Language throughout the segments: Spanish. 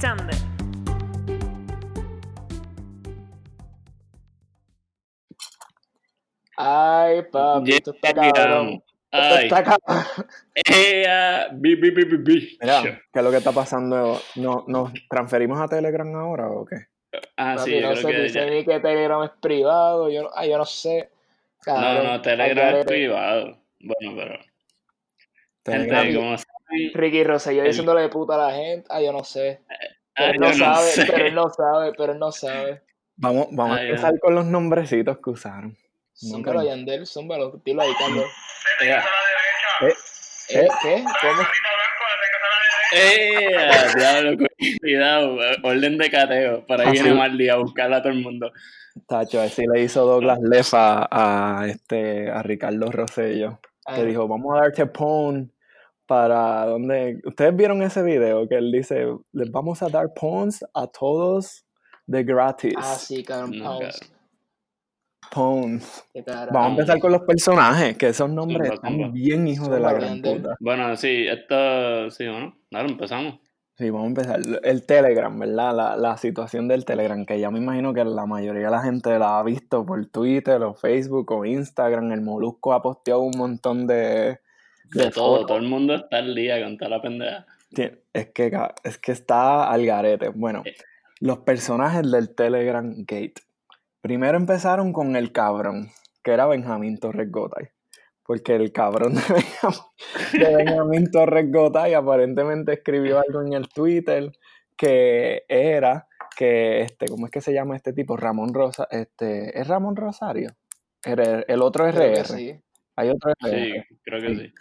Sander. Ay, papi, esto está cabrón. Esto Ay, está cabrón. ea, bi, bi, bi, bi, bi. Mira, ¿qué es lo que está pasando? ¿No, ¿Nos transferimos a Telegram ahora o qué? Ah, Papi, sí, yo no creo sé, que dice ni que Telegram es privado. Yo, no- ay, yo no sé. No, Cabrón, no, Telegram es privado. Bueno, pero. Telegram. Gente, como saben, Ricky Rosselló El- diciéndole de puta a la gente. Ay, yo no sé. Pero ah, él no, sabe, sé. pero él no sabe, pero él no sabe. Vamos, vamos Ay, a empezar con los nombrecitos que usaron. Zúmbalo. Yandel, zúmbalo. Dilo ahí, Carlos. Ea, ¿Eh? ¿Qué? ¿Cómo? ea, diablo, cuidado, orden de cateo. Por ahí Ah, viene sí. Marley a buscar a todo el mundo. Tacho, así le hizo Douglas Lefa a, este, a Ricardo Rosello. Ah, Que dijo, vamos a darte pon para donde... ¿Ustedes vieron ese video que él dice, les vamos a dar pons a todos de gratis? Ah, sí, cabrón. No. Qué carajo. Vamos a empezar con los personajes, que esos nombres están bien hijos de la gran puta. Bueno, sí, esto, sí, bueno, ahora empezamos. Sí, vamos a empezar. El Telegram, ¿verdad? La, la situación del Telegram, que ya me imagino que la mayoría de la gente la ha visto por Twitter o Facebook o Instagram. El Molusco ha posteado un montón de... De de todo, todo el mundo está al día con toda la pendeja. Es que, es que está al garete. Bueno, Eh. los personajes del Telegram Gate. Primero empezaron con el cabrón, que era Benjamín Torres Gotay. Porque el cabrón de Benjamín, de Benjamín Torres Gotay aparentemente escribió algo en el Twitter que era que, este, ¿cómo es que se llama este tipo? Ramón Rosa, este, ¿es Ramón Rosario? El, el otro Creo que RR. sí. Hay otro. Sí, creo que Sí. sí.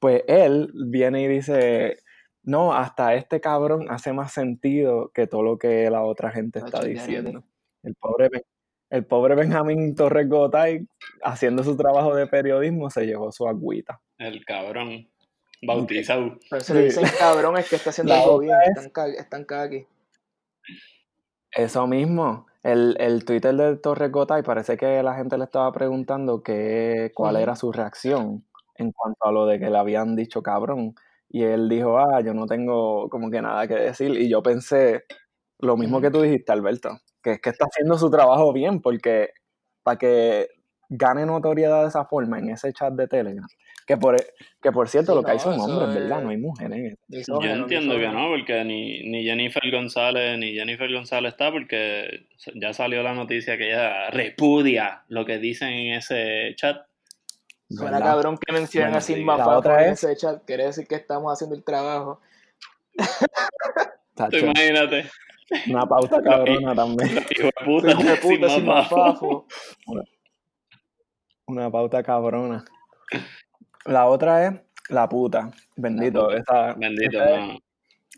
Pues él viene y dice, no, hasta este cabrón hace más sentido que todo lo que la otra gente está diciendo. El pobre, el pobre Benjamín Torres Gotay, haciendo su trabajo de periodismo, se llevó su agüita. El cabrón. Bautizado. Pero se le Sí. dicen cabrón es que está haciendo La algo bien. es- Están, están cagui. Eso mismo, el, el Twitter de Torres Gotay parece que la gente le estaba preguntando que, cuál era su reacción en cuanto a lo de que le habían dicho cabrón. Y él dijo, ah, yo no tengo como que nada que decir. Y yo pensé lo mismo que tú dijiste, Alberto, que es que está haciendo su trabajo bien, porque para que gane notoriedad de esa forma en ese chat de Telegram, que por, que por cierto Sí, lo que hay no, son eso hombres, ¿verdad? es- No hay mujeres en eso. Yo entiendo que no, porque ni, ni Jennifer González ni Jennifer González está, porque ya salió la noticia que ella repudia lo que dicen en ese chat. Suena ¿verdad? cabrón que mencionen Bueno, a. Simba La Fafo otra es- ese chat. Quiere decir que estamos haciendo el trabajo. Tacho, imagínate, una pauta cabrona también. hijo de puta, Hijo de puta, Simba Simba Fafo. Fafo. Una pauta cabrona. La otra es la puta. Bendito. puta. Esa, Bendito, esa es no.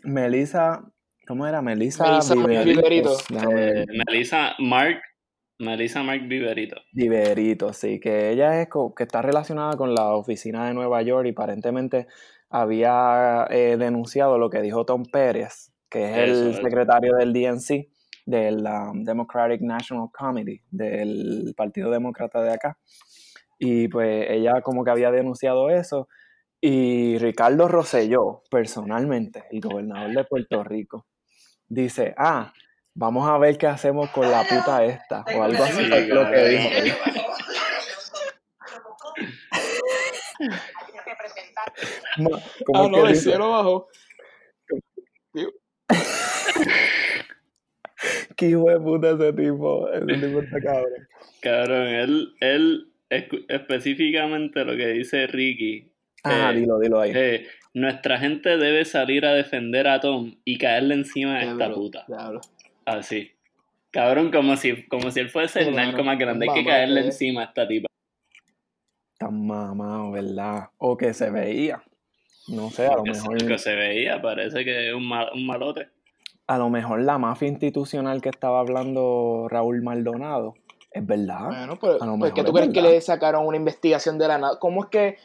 Melissa. ¿Cómo era? Melissa, Melissa Viverito. Eh, Melissa Mark, Melissa Mark Viverito. Viverito, sí. Que ella es que está relacionada con la oficina de Nueva York y aparentemente había eh, denunciado lo que dijo Tom Pérez, que es Eso, el eso. secretario del DNC, del um, Democratic National Committee, del Partido Demócrata de acá. Y pues ella como que había denunciado eso. Y Ricardo Rosselló, personalmente, el gobernador de Puerto Rico, dice, ah, vamos a ver qué hacemos con la puta esta, o algo así Sí, fue lo que dijo. Ma- ¿cómo Ah, es no, que el dice? cielo bajó. Qué hijo de puta ese tipo, ese tipo está cabrón. Cabrón, él, él específicamente lo que dice Ricky. Ah, eh, dilo, dilo ahí. eh, nuestra gente debe salir a defender a Tom y caerle encima a esta puta. diablo. Así. Cabrón, como si, como si él fuese el narco más grande. Hay que caerle que- encima a esta tipa. Tan mamado, ¿verdad? O que se veía. No sé, a lo Que mejor, se- que se veía, parece que es un, mal- un malote. a lo mejor la mafia institucional que estaba hablando Raúl Maldonado, es verdad. Bueno, pues, A lo pues ¿qué mejor tú es crees que le sacaron una investigación de la nada? ¿Cómo es que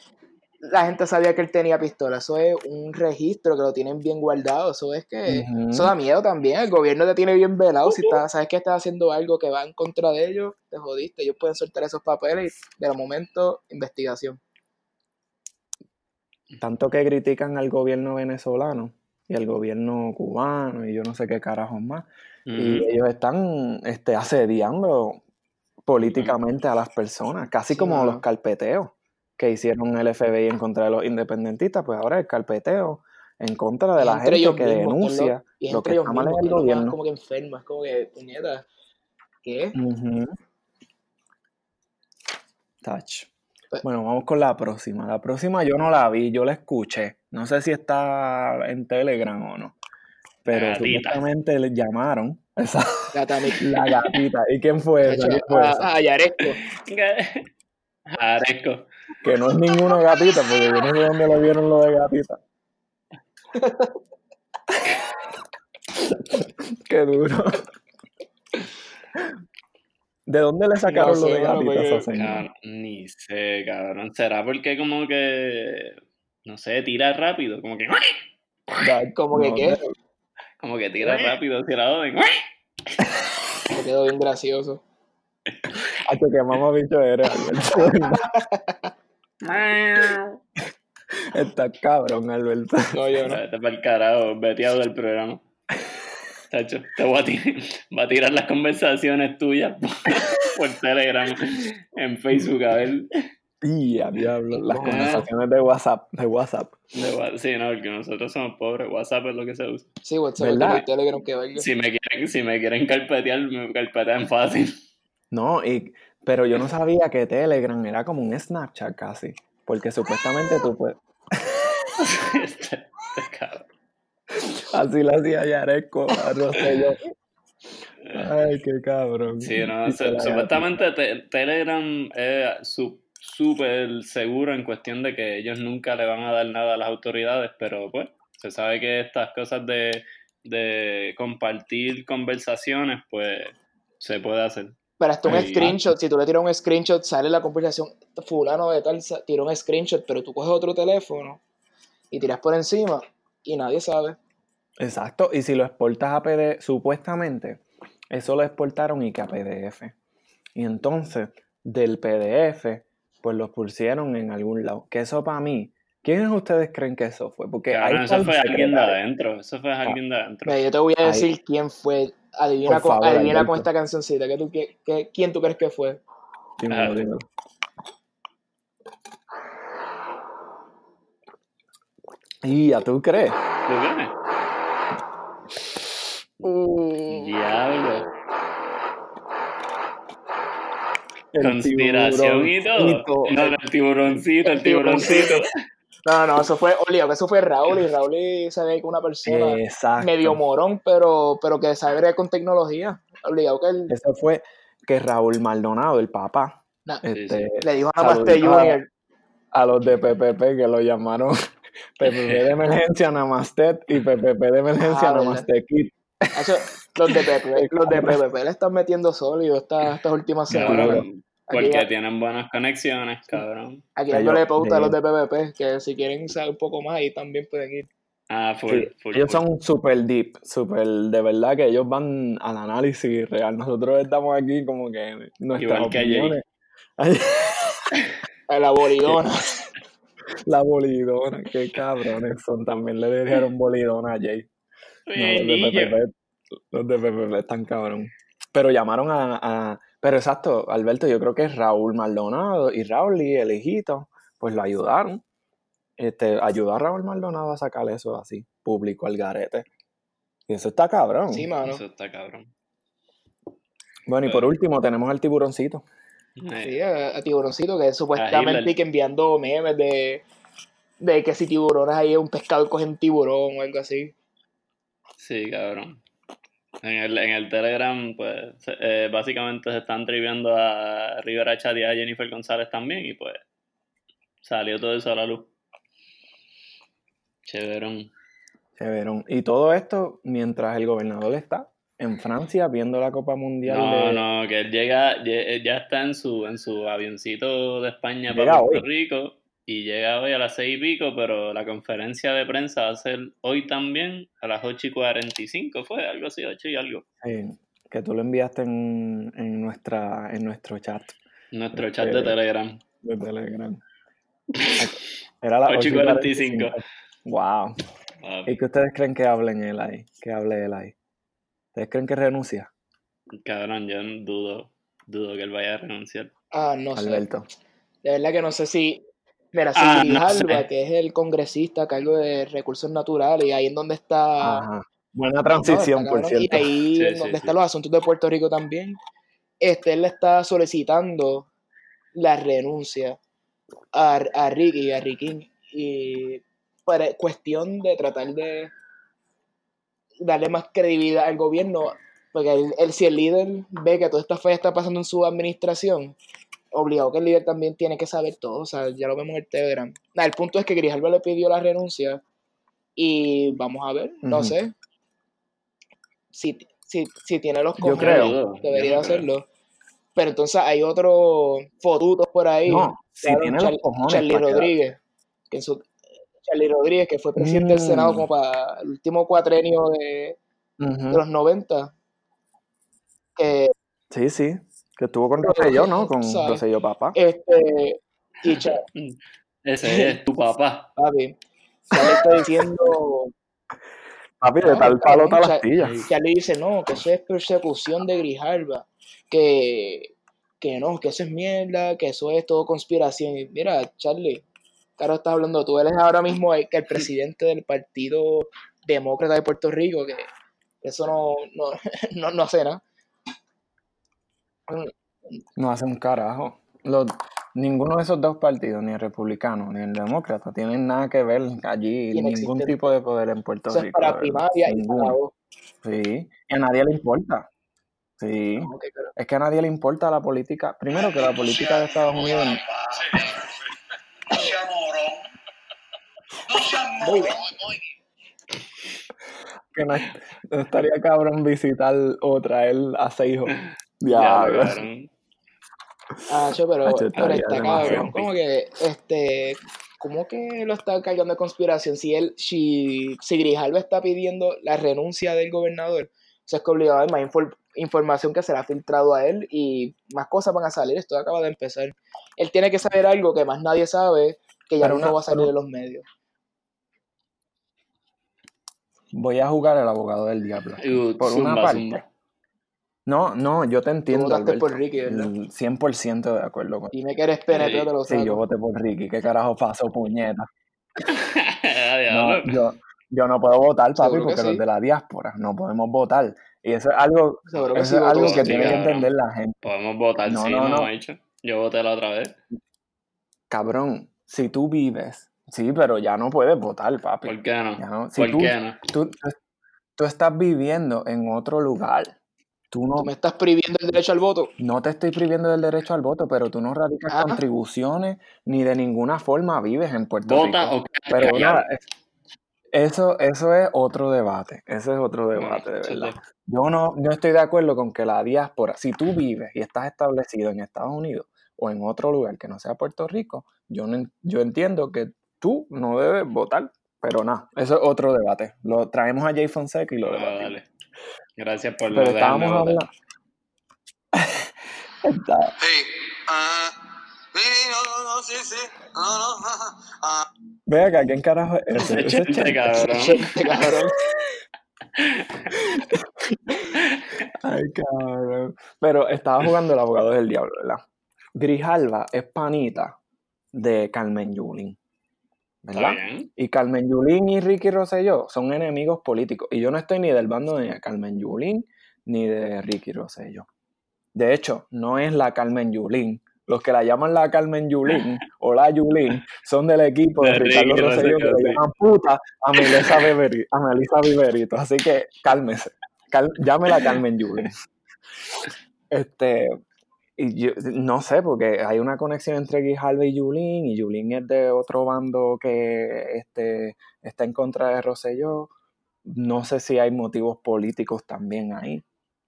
la gente sabía que él tenía pistola? Eso es un registro que lo tienen bien guardado. Eso es que. Eso da miedo también. El gobierno te tiene bien velado. Si estás, sabes que estás haciendo algo que va en contra de ellos, te jodiste. Ellos pueden soltar esos papeles y de momento, investigación. Tanto que critican al gobierno venezolano, y el gobierno cubano y yo no sé qué carajos más. Y ellos están este, asediando políticamente a las personas, casi Sí, como los carpeteos que hicieron el FBI en contra de los independentistas, pues ahora el carpeteo en contra de Es la gente que mismos, es lo- denuncia y lo que está mal el que es gobierno. como que enfermo, es como que, puñeta, ¿qué? Ujú. Touch. Pues- Bueno, vamos con la próxima. La próxima yo no la vi, yo la escuché. No sé si está en Telegram o no. Pero supuestamente le llamaron esa, la gatita. ¿Y quién fue esa? ¿Quién fue esa? a, a Yaresco. Aresco. Que no es ninguna gatita, porque yo no sé dónde lo vieron lo de gatita. Qué duro. ¿De dónde le sacaron No lo de mano, gatita a esa porque- señora? Cabrón, ni sé, cabrón. ¿Será porque como que, no sé, tira rápido? Como que, Como que no qué. Como que tira rápido hacia la orden. me quedó bien gracioso. Hacho, qué mamá bicho eres, Alberto. Está cabrón, Alberto. No, yo no. Vete para el carajo, veteado del programa. Tacho, te voy a, tirar, va a tirar las conversaciones tuyas por, por Telegram, en Facebook, a ver. Y a diablo, las Ah. conversaciones de WhatsApp, de WhatsApp. De sí, no, porque nosotros somos pobres, WhatsApp es lo que se usa. Sí, WhatsApp es ¿Verdad? como el Telegram que valga. Si me quieren, si me quieren carpetear, me carpetean fácil. No, y, pero yo no sabía que Telegram era como un Snapchat casi. Porque supuestamente tú puedes. Este, este cabrón. Así lo hacía Yaresco, no sé yo. Ay, qué cabrón. Sí, no, supuestamente te- Telegram es su- súper seguro en cuestión de que ellos nunca le van a dar nada a las autoridades, pero pues se sabe que estas cosas de, de compartir conversaciones, pues se puede hacer. Pero hasta un Ahí. screenshot, si tú le tiras un screenshot, sale la conversación, fulano de tal, tiró un screenshot, pero tú coges otro teléfono y tiras por encima y nadie sabe. Exacto, y si lo exportas a PDF, supuestamente, eso lo exportaron y que a PDF. Y entonces, del PDF, pues lo pusieron en algún lado. Que eso para mí, ¿quiénes ustedes creen que eso fue? Porque Cabrón, ahí eso fue alguien de adentro, eso fue alguien de adentro. Mira, yo te voy a Ahí. decir quién fue. Adivina, Por con, favor, adivina con esta cancioncita. ¿qué tú, qué- qué- ¿Quién tú crees que fue? Dímelo, dímelo. Y ya tú crees. ¿Tú crees? Mm. Diablo. El Conspiración y todo. No, el tiburoncito, el El tiburoncito. No, no, eso fue, obligado, eso fue Raúl y Raúl se ve con una persona Exacto. medio morón, pero, pero que sabe con tecnología. Obligado que él Eso fue que Raúl Maldonado, el papá, Sí, este, le dijo a Namaste a- Junior. a los de PPP que lo llamaron PPP de emergencia Namaste y PPP de emergencia Ah. Namaste Kit. Los de PPP, los de PPP le están metiendo sólido esta- estas últimas semanas. Aquí, porque tienen buenas conexiones, cabrón. aquí dándole pauta a los de PPP, que si quieren saber un poco más, ahí también pueden ir. Ah, full, Sí, full, ellos full. son super deep, super de verdad que ellos van al análisis real. Nosotros estamos aquí como que nuestras Igual que opiniones. La bolidona. la bolidona, qué cabrones son. También le dijeron bolidona a Jay. No, los de. PPP, los de PPP están cabrón. Pero llamaron a, a- Pero exacto, Alberto, yo creo que Raúl Maldonado y Raúl y el hijito, pues lo ayudaron. Este, ayudó a Raúl Maldonado a sacar eso así, público al garete. Y eso está cabrón. Sí, mano. Eso está cabrón. bueno, y por último tenemos al tiburoncito. Eh, Sí, a, a Tiburoncito, que Hitler. supuestamente que enviando memes de, de que si tiburones ahí un pescado coge un tiburón o algo así. Sí, cabrón. En el, en el Telegram, pues, eh, básicamente se están triviando a Rivera Chat y a Jennifer González también, y pues salió todo eso a la luz. Chéverón. Chéverón. Y todo esto mientras el gobernador está en Francia viendo la Copa Mundial. No, de... no, que él llega, ye- ya está en su, en su avioncito de España Llega para Puerto hoy. Rico y llega hoy a las seis y pico, pero la conferencia de prensa va a ser hoy también a las 8 y 45, fue algo así, 8 y algo. Sí, que tú lo enviaste en, en, nuestra, en nuestro chat Nuestro chat de Eh, Telegram. de Telegram. Era las 8 y 8 y 45. 45. Wow. ¿Y qué ustedes creen que hablen él ahí? Que hable él ahí. ¿Ustedes creen que renuncia? cabrón, yo dudo, dudo que él vaya a renunciar. Ah, no sé. Alberto. De verdad que no sé si. Mira, si Ah, Grijalva, sé. que es el congresista a cargo de recursos naturales, y ahí en donde está. Ajá. Buena No, transición, está por cierto. Y ahí Sí, en sí, donde sí. están los asuntos de Puerto Rico también, este, él le está solicitando la renuncia a, a Ricky, a Ricky, y para cuestión de tratar de darle más credibilidad al gobierno, porque él, él- si el líder ve que toda esta fe está pasando en su administración, obligado que el líder también tiene que saber todo, o sea, ya lo vemos en el Telegram. Nada, el punto es que Grijalva le pidió la renuncia y vamos a ver, no sé, si, si, si tiene los Yo cojones, creo. dudo, yo debería creo. hacerlo. Pero entonces hay otros fotutos por ahí. No, si Claro, tiene Char- los cojones. Charlie Rodríguez, que en su- Charlie Rodríguez, que fue presidente del Mm. Senado como para el último cuatrenio de, los 90, que Sí, sí. Que estuvo con Rosselló, ¿no? Con. Rosselló Papá. este y Cha- Ese es tu papá. papi, Charlie está diciendo, Papi, de no, tal palo cabrón, tal astilla. Charlie dice, no, que eso es persecución de Grijalva, que, que no, que eso es mierda, que eso es todo conspiración. Y mira, Charlie, claro estás hablando, tú eres ahora mismo el, el presidente del Partido Demócrata de Puerto Rico, que eso no, no, no, no hace nada. No hace un carajo. Los, ninguno de esos dos partidos, ni el republicano ni el demócrata, tienen nada que ver allí, ningún tipo de poder en Puerto Rico. para primaria y Ninguno. Sí, y a nadie le importa. Sí, No, pero- es que a nadie le importa la política. Primero que la política de Estados Unidos. No sea morón. No sea Muy morón. Que no, estaría cabrón visitar o traer a seis hijos. Ya. Ah, cho, pero, está cabrón. Como que, este, ¿cómo que lo está cargando de conspiración? Si él, si, si Grijalva está pidiendo la renuncia del gobernador, o sea, es que obligado hay más infor- información que será filtrado a él y más cosas van a salir. Esto acaba de empezar. Él tiene que saber algo que más nadie sabe, que ya Pero no una- va a salir de los medios. Voy a jugar el abogado del diablo. Por una parte. zumba. No, no, yo te Tú entiendo. votaste Alberto. por Ricky, ¿verdad? El 100% de acuerdo con Dime que eres PNP, Sí, te lo Sí, saco. yo voté por Ricky. ¿Qué carajo pasó, puñeta? No, yo, yo no puedo votar, papi, Seguro porque los de la diáspora no podemos votar. Y eso es algo, que eso sí es algo que tiene que entender la gente. Podemos votar, No, sí, no, no, hecho. Yo voté la otra vez. Cabrón, si tú vives, sí, pero ya no puedes votar, papi. ¿Por qué no? Ya no. Si ¿Por tú, qué no? tú, tú estás viviendo en otro lugar, tú no, Tú me estás prohibiendo el derecho al voto. no te estoy priviendo del derecho al voto, pero tú no radicas Ah. contribuciones ni de ninguna forma vives en Puerto ¿Vota Rico. o qué? Pero nada, es- eso, eso es otro debate. Ese es otro debate, de verdad. Yo no, no estoy de acuerdo con que la diáspora, si tú vives y estás establecido en Estados Unidos o en otro lugar que no sea Puerto Rico, yo, no yo entiendo que tú no debes votar. Pero nada, eso es otro debate. Lo traemos a Jay Fonseca y lo Ah, debatimos. dale. Gracias por Pero dejarme estábamos hablando. Está- Sí. Ah. Sí, no, no, no, sí, sí. No, no. Ah. Ve acá, ¿quién carajo es ese? Ese Ese es chente, Chente. cabrón. Gente, cabrón. Ay, cabrón. Pero estaba jugando el abogado del diablo, ¿verdad? Grijalva es panita de Carmen Yulín. ¿Verdad? Y Carmen Yulín y Ricky Rosselló son enemigos políticos. Y yo no estoy ni del bando de Carmen Yulín ni de Ricky Rosselló. De hecho, no es la Carmen Yulín. Los que la llaman la Carmen Yulín o la Yulín son del equipo de, De Ricardo Ricky Rosselló que le llaman puta a Melissa, Beberi- a Melissa Viverito. Así que cálmese. Cal- llámela Carmen Yulín. Este, y yo no sé, porque hay una conexión entre Grijalva y Yulín, y Yulín es de otro bando que este, está en contra de Rosselló. No sé si hay motivos políticos también ahí.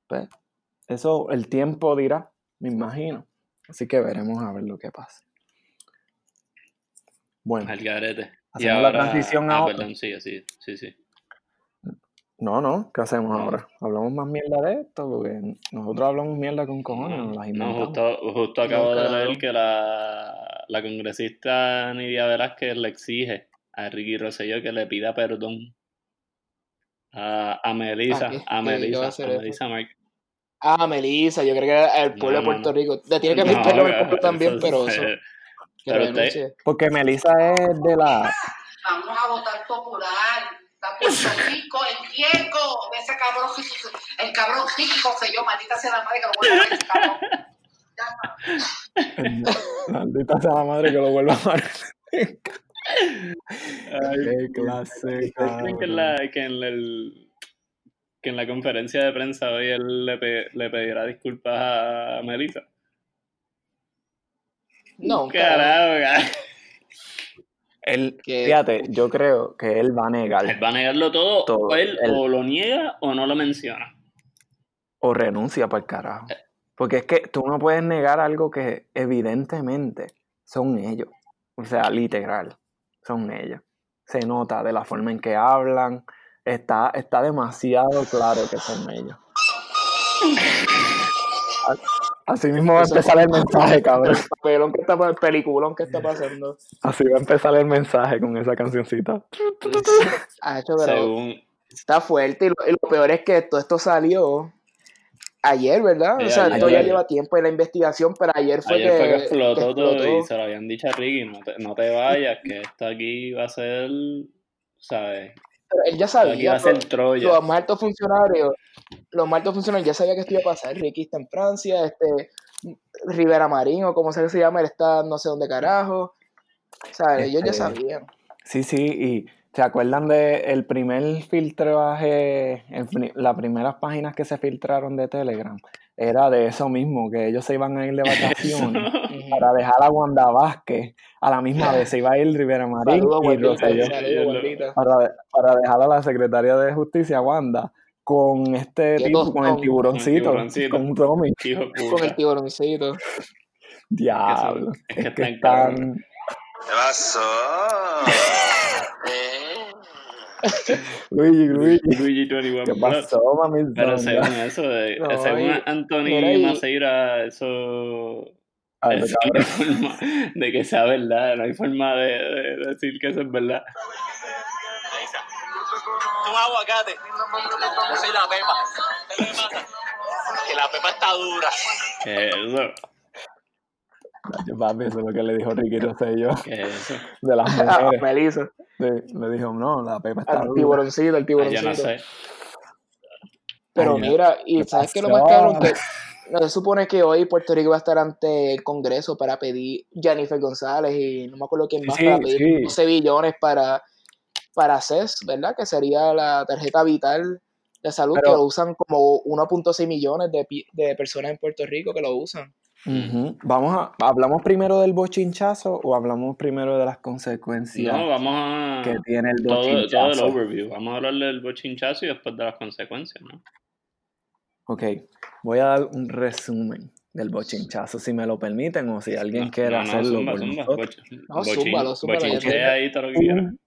Pues, eso el tiempo dirá, me imagino. Así que veremos a ver lo que pasa. Bueno, Al garete. Y Hacemos la transición a ah, otro. perdón, sí, sí, sí, sí. No, no, ¿qué hacemos ahora? ¿Hablamos más mierda de esto? Porque nosotros hablamos mierda con cojones, nos las No, justo, justo acabo de claro. leer que la, la congresista Nidia Velázquez le exige a Ricky Rosselló que le pida perdón A, a Melissa, ¿A Melissa, a? Melissa Mark. Ah, Melissa, yo creo que el pueblo No, de Puerto no. Rico. Le tiene que que- pueblo también, pero es- eso. Pero usted-. Porque Melissa es de la. Vamos a votar popular. Está Puerto Rico, el riesgo de ese cabrón, el cabrón rico sé yo, maldita sea la madre que lo vuelva a ver, ese cabrón. Ya. Maldita sea la madre que lo vuelva a amar. Ay, Qué clase, ¿Ustedes creen que en, la, que, en el, que en la conferencia de prensa hoy él le, pe- le pedirá disculpas a Melissa? No, carajo. Carajo, carajo. Él, Que- fíjate, yo creo que él va a negar Él va a negarlo todo, Todo, o él él. o lo niega o no lo menciona. o renuncia para el carajo. Porque es que tú no puedes negar algo que evidentemente son ellos. O sea, literal, son ellos. Se nota de la forma en que hablan. Está, está demasiado claro que son ellos. Así mismo va a empezar el mensaje, cabrón. El papelón que está, el peliculón que está pasando. Así va a empezar el mensaje con esa cancioncita. Ha hecho, pero Según. está fuerte. Y lo, y lo peor es que todo esto salió ayer, ¿verdad? Sí, o sea, ayer. esto ya lleva tiempo en la investigación, pero ayer fue, Ayer que, fue que explotó, que todo y se lo habían dicho a Ricky, no te, no te vayas, que esto aquí va a ser, ¿sabes? Pero él ya sabía. pero. Los más altos funcionarios, los más altos funcionarios ya sabía que esto iba a pasar. Ricky está en Francia, este Rivera Marín, o como sea que se llama, él está no sé dónde carajo. O sea, ellos ya Este, sabían. Sí, sí, y ¿se acuerdan de el primer filtraje, las primeras páginas que se filtraron de Telegram? Era de eso mismo, que ellos se iban a ir de vacaciones para dejar a Wanda Vázquez. A la misma vez se iba a ir Rivera Marín Saludos, y Rosselló para, para dejar a la secretaria de Justicia, Wanda, con este tipo, con el tostón. tiburoncito, Con el tiburoncito. con Tommy. Con el tiburoncito. Diablo. es que Es que están. ¿Qué pasó? Luigi, Luigi. Luigi 21 ¿Qué pasó, mami? Pero según eso, de, No, según y- Anthony y- Maceira, eso, Ay, eso no hay forma de que sea verdad, no hay forma de, de decir que eso es verdad. un aguacate. Yo soy la pepa. ¿Qué le pasa? Que la pepa está dura. Eso, Papi, eso es lo que le dijo Ricky Rosselló que eso. de las Ah, mujeres. Melissa, Sí, le dijo, no, la pepa está al dura. tiburoncito, el Ah, tiburoncito. Yo no sé. Pero Ay, mira, y ¿qué ¿sabes qué es lo más? Que no se supone que hoy Puerto Rico va a estar ante el Congreso para pedir Jennifer González y no me acuerdo quién más Sí, para pedir sí. 12 billones para, para CES, ¿verdad? Que sería la tarjeta vital de salud Pero- que lo usan como 1.6 millones de, de personas en Puerto Rico que lo usan. Vamos a, ¿Hablamos primero del bochinchazo o hablamos primero de las consecuencias No, vamos a. que tiene el Todo, todo el bochinchazo? overview. Vamos a hablar del bochinchazo y después de las consecuencias, ¿no? Ok, voy a dar un resumen del bochinchazo, si me lo permiten o si alguien No, quiere no, no, hacerlo zumba, por No, bochin- zúmbalo, zúmbalo, ya bochinchea te- ahí todo lo que quieras. Un-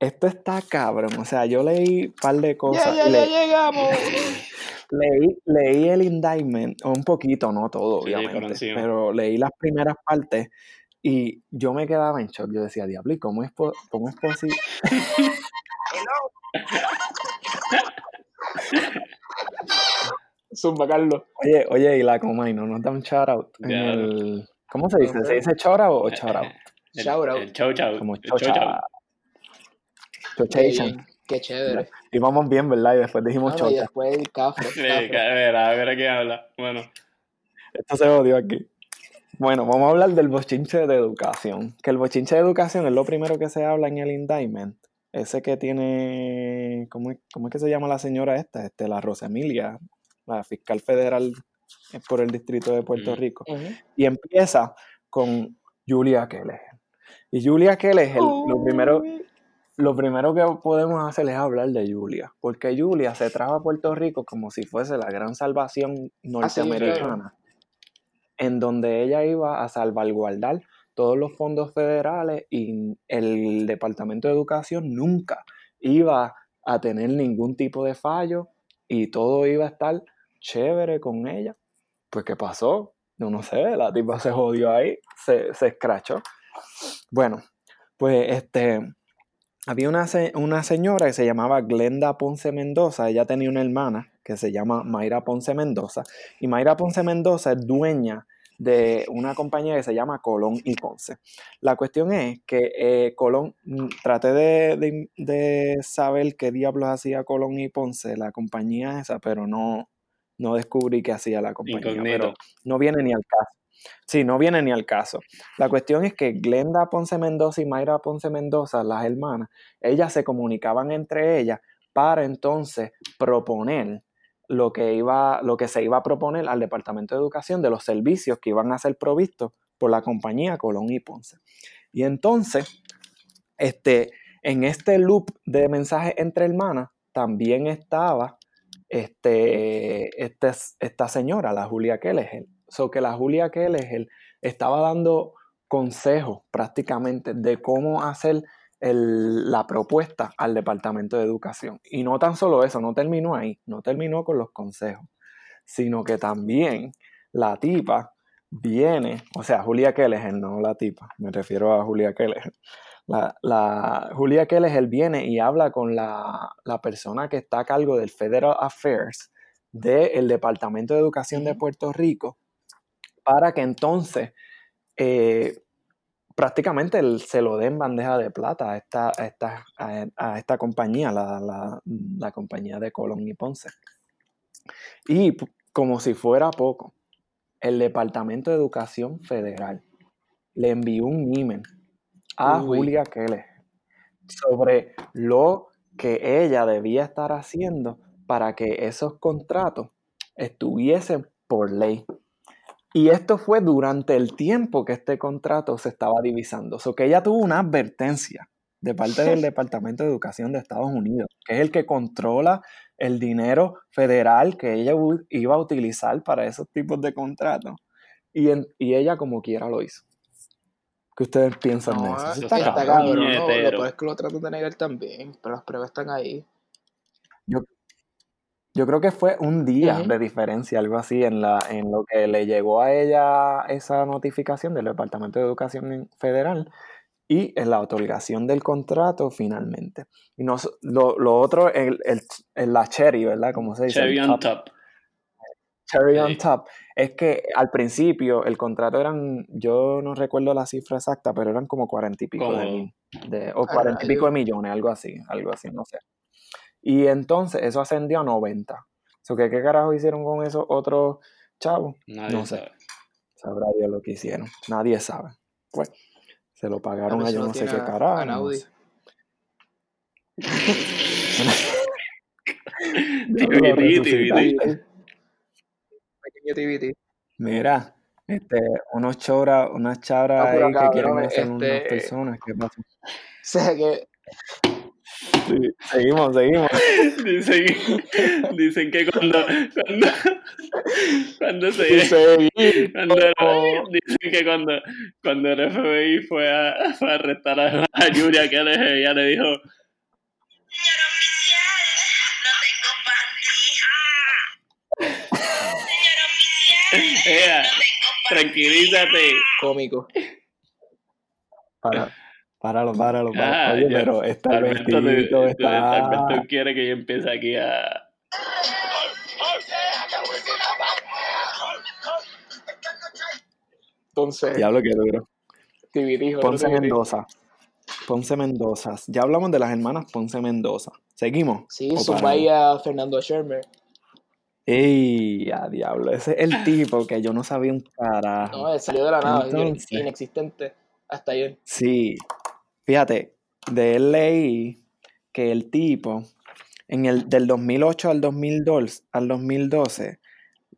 Esto está cabrón, o sea, yo leí un par de Ya, cosas. ya, le- ya llegamos. Leí, leí el indictment, un poquito, no todo, Sí, obviamente, pero leí las primeras partes y yo me quedaba en shock. Yo decía, diablo, ¿y cómo es, po- cómo es posible? Zumba, Carlos. Oye, oye, y la coma y no nos da un shout out en el... ¿Cómo se dice? ¿Se dice shout out o shout out? El- Shout out. El chau chau. Como chocha. chau. Qué Qué chévere. Y vamos bien, ¿verdad? Y después dijimos No, y chocha. después el café. Sí, a ver, a ver a quién habla. Bueno, Esto se odió aquí. Bueno, vamos a hablar del bochinche de educación. Que el bochinche de educación es lo primero que se habla en el indictment. Ese que tiene. ¿Cómo es, cómo es que se llama la señora esta? Este, la Rosa Emilia, la fiscal federal por el distrito de Puerto Mm. Rico. Y empieza con Julia Kelleher. Y Julia Kelleher, lo primero, lo primero que podemos hacer es hablar de Julia, porque Julia se trajo a Puerto Rico como si fuese la gran salvación norteamericana, en donde ella iba a salvaguardar todos los fondos federales y el Departamento de Educación nunca iba a tener ningún tipo de fallo y todo iba a estar chévere con ella. Pues, ¿qué pasó? No, no sé, la tipa se jodió ahí, se, se escrachó. Bueno, pues este, había una, una señora que se llamaba Glenda Ponce Mendoza. Ella tenía una hermana que se llama Mayra Ponce Mendoza. Y Mayra Ponce Mendoza es dueña de una compañía que se llama Colón y Ponce. La cuestión es que eh, Colón, mm, traté de, de- de saber qué diablos hacía Colón y Ponce, la compañía esa, pero no, no descubrí qué hacía la compañía. Pero no viene ni al caso. Sí, no viene ni al caso. La cuestión es que Glenda Ponce Mendoza y Mayra Ponce Mendoza, las hermanas, ellas se comunicaban entre ellas para entonces proponer lo que, iba, lo que se iba a proponer al Departamento de Educación de los servicios que iban a ser provistos por la compañía Colón y Ponce. Y entonces, este, en este loop de mensajes entre hermanas, también estaba este, este- esta señora, la Julia Kelleher. So que la Julia Kelleher estaba dando consejos prácticamente de cómo hacer el- la propuesta al Departamento de Educación. Y no tan solo eso, no terminó ahí, no terminó con los consejos, sino que también la tipa viene, o sea, Julia Kelleher, no la tipa, me refiero a Julia Kelleher. La, la- Julia Kelleher viene y habla con la, la persona que está a cargo del Federal Affairs del Departamento de Educación de Puerto Rico para que entonces eh, prácticamente el- se lo den bandeja de plata a esta, a esta, a, a esta compañía, la, la- la compañía de Colón y Ponce. Y como si fuera poco, el Departamento de Educación Federal le envió un email a Uy. Julia Keller sobre lo que ella debía estar haciendo para que esos contratos estuviesen por ley. Y esto fue durante el tiempo que este contrato se estaba divisando. O que ella tuvo una advertencia de parte del Departamento de Educación de Estados Unidos, que es el que controla el dinero federal que ella iba a utilizar para esos tipos de contratos. Y, en- y ella como quiera lo hizo. ¿Qué ustedes piensan de No, eso? Eso eso está está cabrón. cabrón, ¿no? Lo puñetero. peor es que lo tratan de negar también, pero las pruebas están ahí. Yo creo que fue un día de diferencia, algo así, en, la, en lo que le llegó a ella esa notificación del Departamento de Educación Federal y en la otorgación del contrato finalmente. Y no, lo, lo otro, el, el, el- la cherry, ¿verdad? Como se dice. Cherry on top. top. cherry on top es que al principio el contrato eran, yo no recuerdo la cifra exacta, pero eran como cuarenta y pico de de- o cuarenta y pico de millones, algo así, algo así, no sé. Y entonces eso ascendió a 90. So, ¿qué, ¿Qué carajo hicieron con esos otros chavos? Nadie No sé. sabe. Sabrá Dios lo que hicieron. Nadie sabe. Pues se lo pagaron A yo no sé qué carajo. no sé. Mira, este, unos chora, unas chabras ahí que quieren hacer unas este- personas. ¿Qué pasa? O sea que Sí, seguimos, seguimos. Dicen, dicen que cuando, cuando, cuando se cuando, dicen que cuando, cuando el FBI fue a, fue a arrestar a, a Julia que ella le dijo Señor oficial, no tengo panty. Señor oficial, ella, no tengo panty. tranquilízate cómico. Para, páralo, páralo, páralo. Ah, Oye, ya. pero está te- vestidito, te- está... Alberto quiere que yo empiece aquí a Entonces, Diablo que duro. Ponce. Mendoza. Ponce Mendoza. Ya hablamos de las hermanas Ponce Mendoza. ¿Seguimos? Sí, ¿O zumba paramos? ahí a Fernando Shermer. ¡Ey! A diablo. Ese es el tipo que yo no sabía un carajo. No, él salió de la nada, Entonces. inexistente hasta ayer. Sí. Fíjate, de él leí que el tipo, en el del 2008 al 2012, al 2012,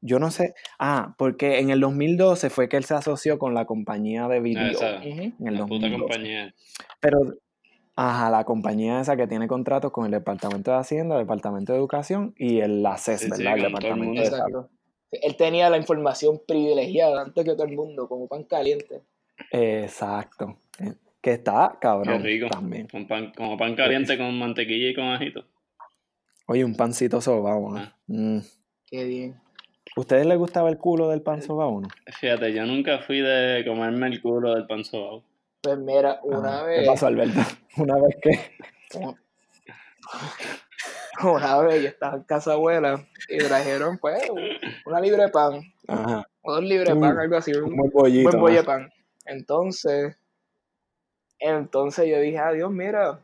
yo no sé, ah, porque en el 2012 fue que él se asoció con la compañía de video. Ah, esa, en el la puta 2012. compañía. Pero, ajá, la compañía esa que tiene contratos con el Departamento de Hacienda, el Departamento de Educación y el ACES, Sí, sí, ¿verdad? el todo el Departamento mundo. de Salud. Exacto. Él tenía la información privilegiada antes que todo el mundo, como pan caliente. Exacto. Que está cabrón Qué rico. también. Con pan, como pan caliente con mantequilla y con ajito. Oye, un pancito sobao, ¿no? Ah. Mm. Qué bien. ¿Ustedes les gustaba el culo del pan sobao o no? Fíjate, yo nunca fui de comerme el culo del pan sobao. Pues mira, una Ajá. vez. ¿Qué pasó, Alberto? Una vez que... Una vez yo estaba en casa abuela y trajeron pues una libre pan, Ajá. o dos libres de Un- pan, algo así, un Un buen bollito. buen bolle de pan. Entonces, entonces yo dije, adiós, mira,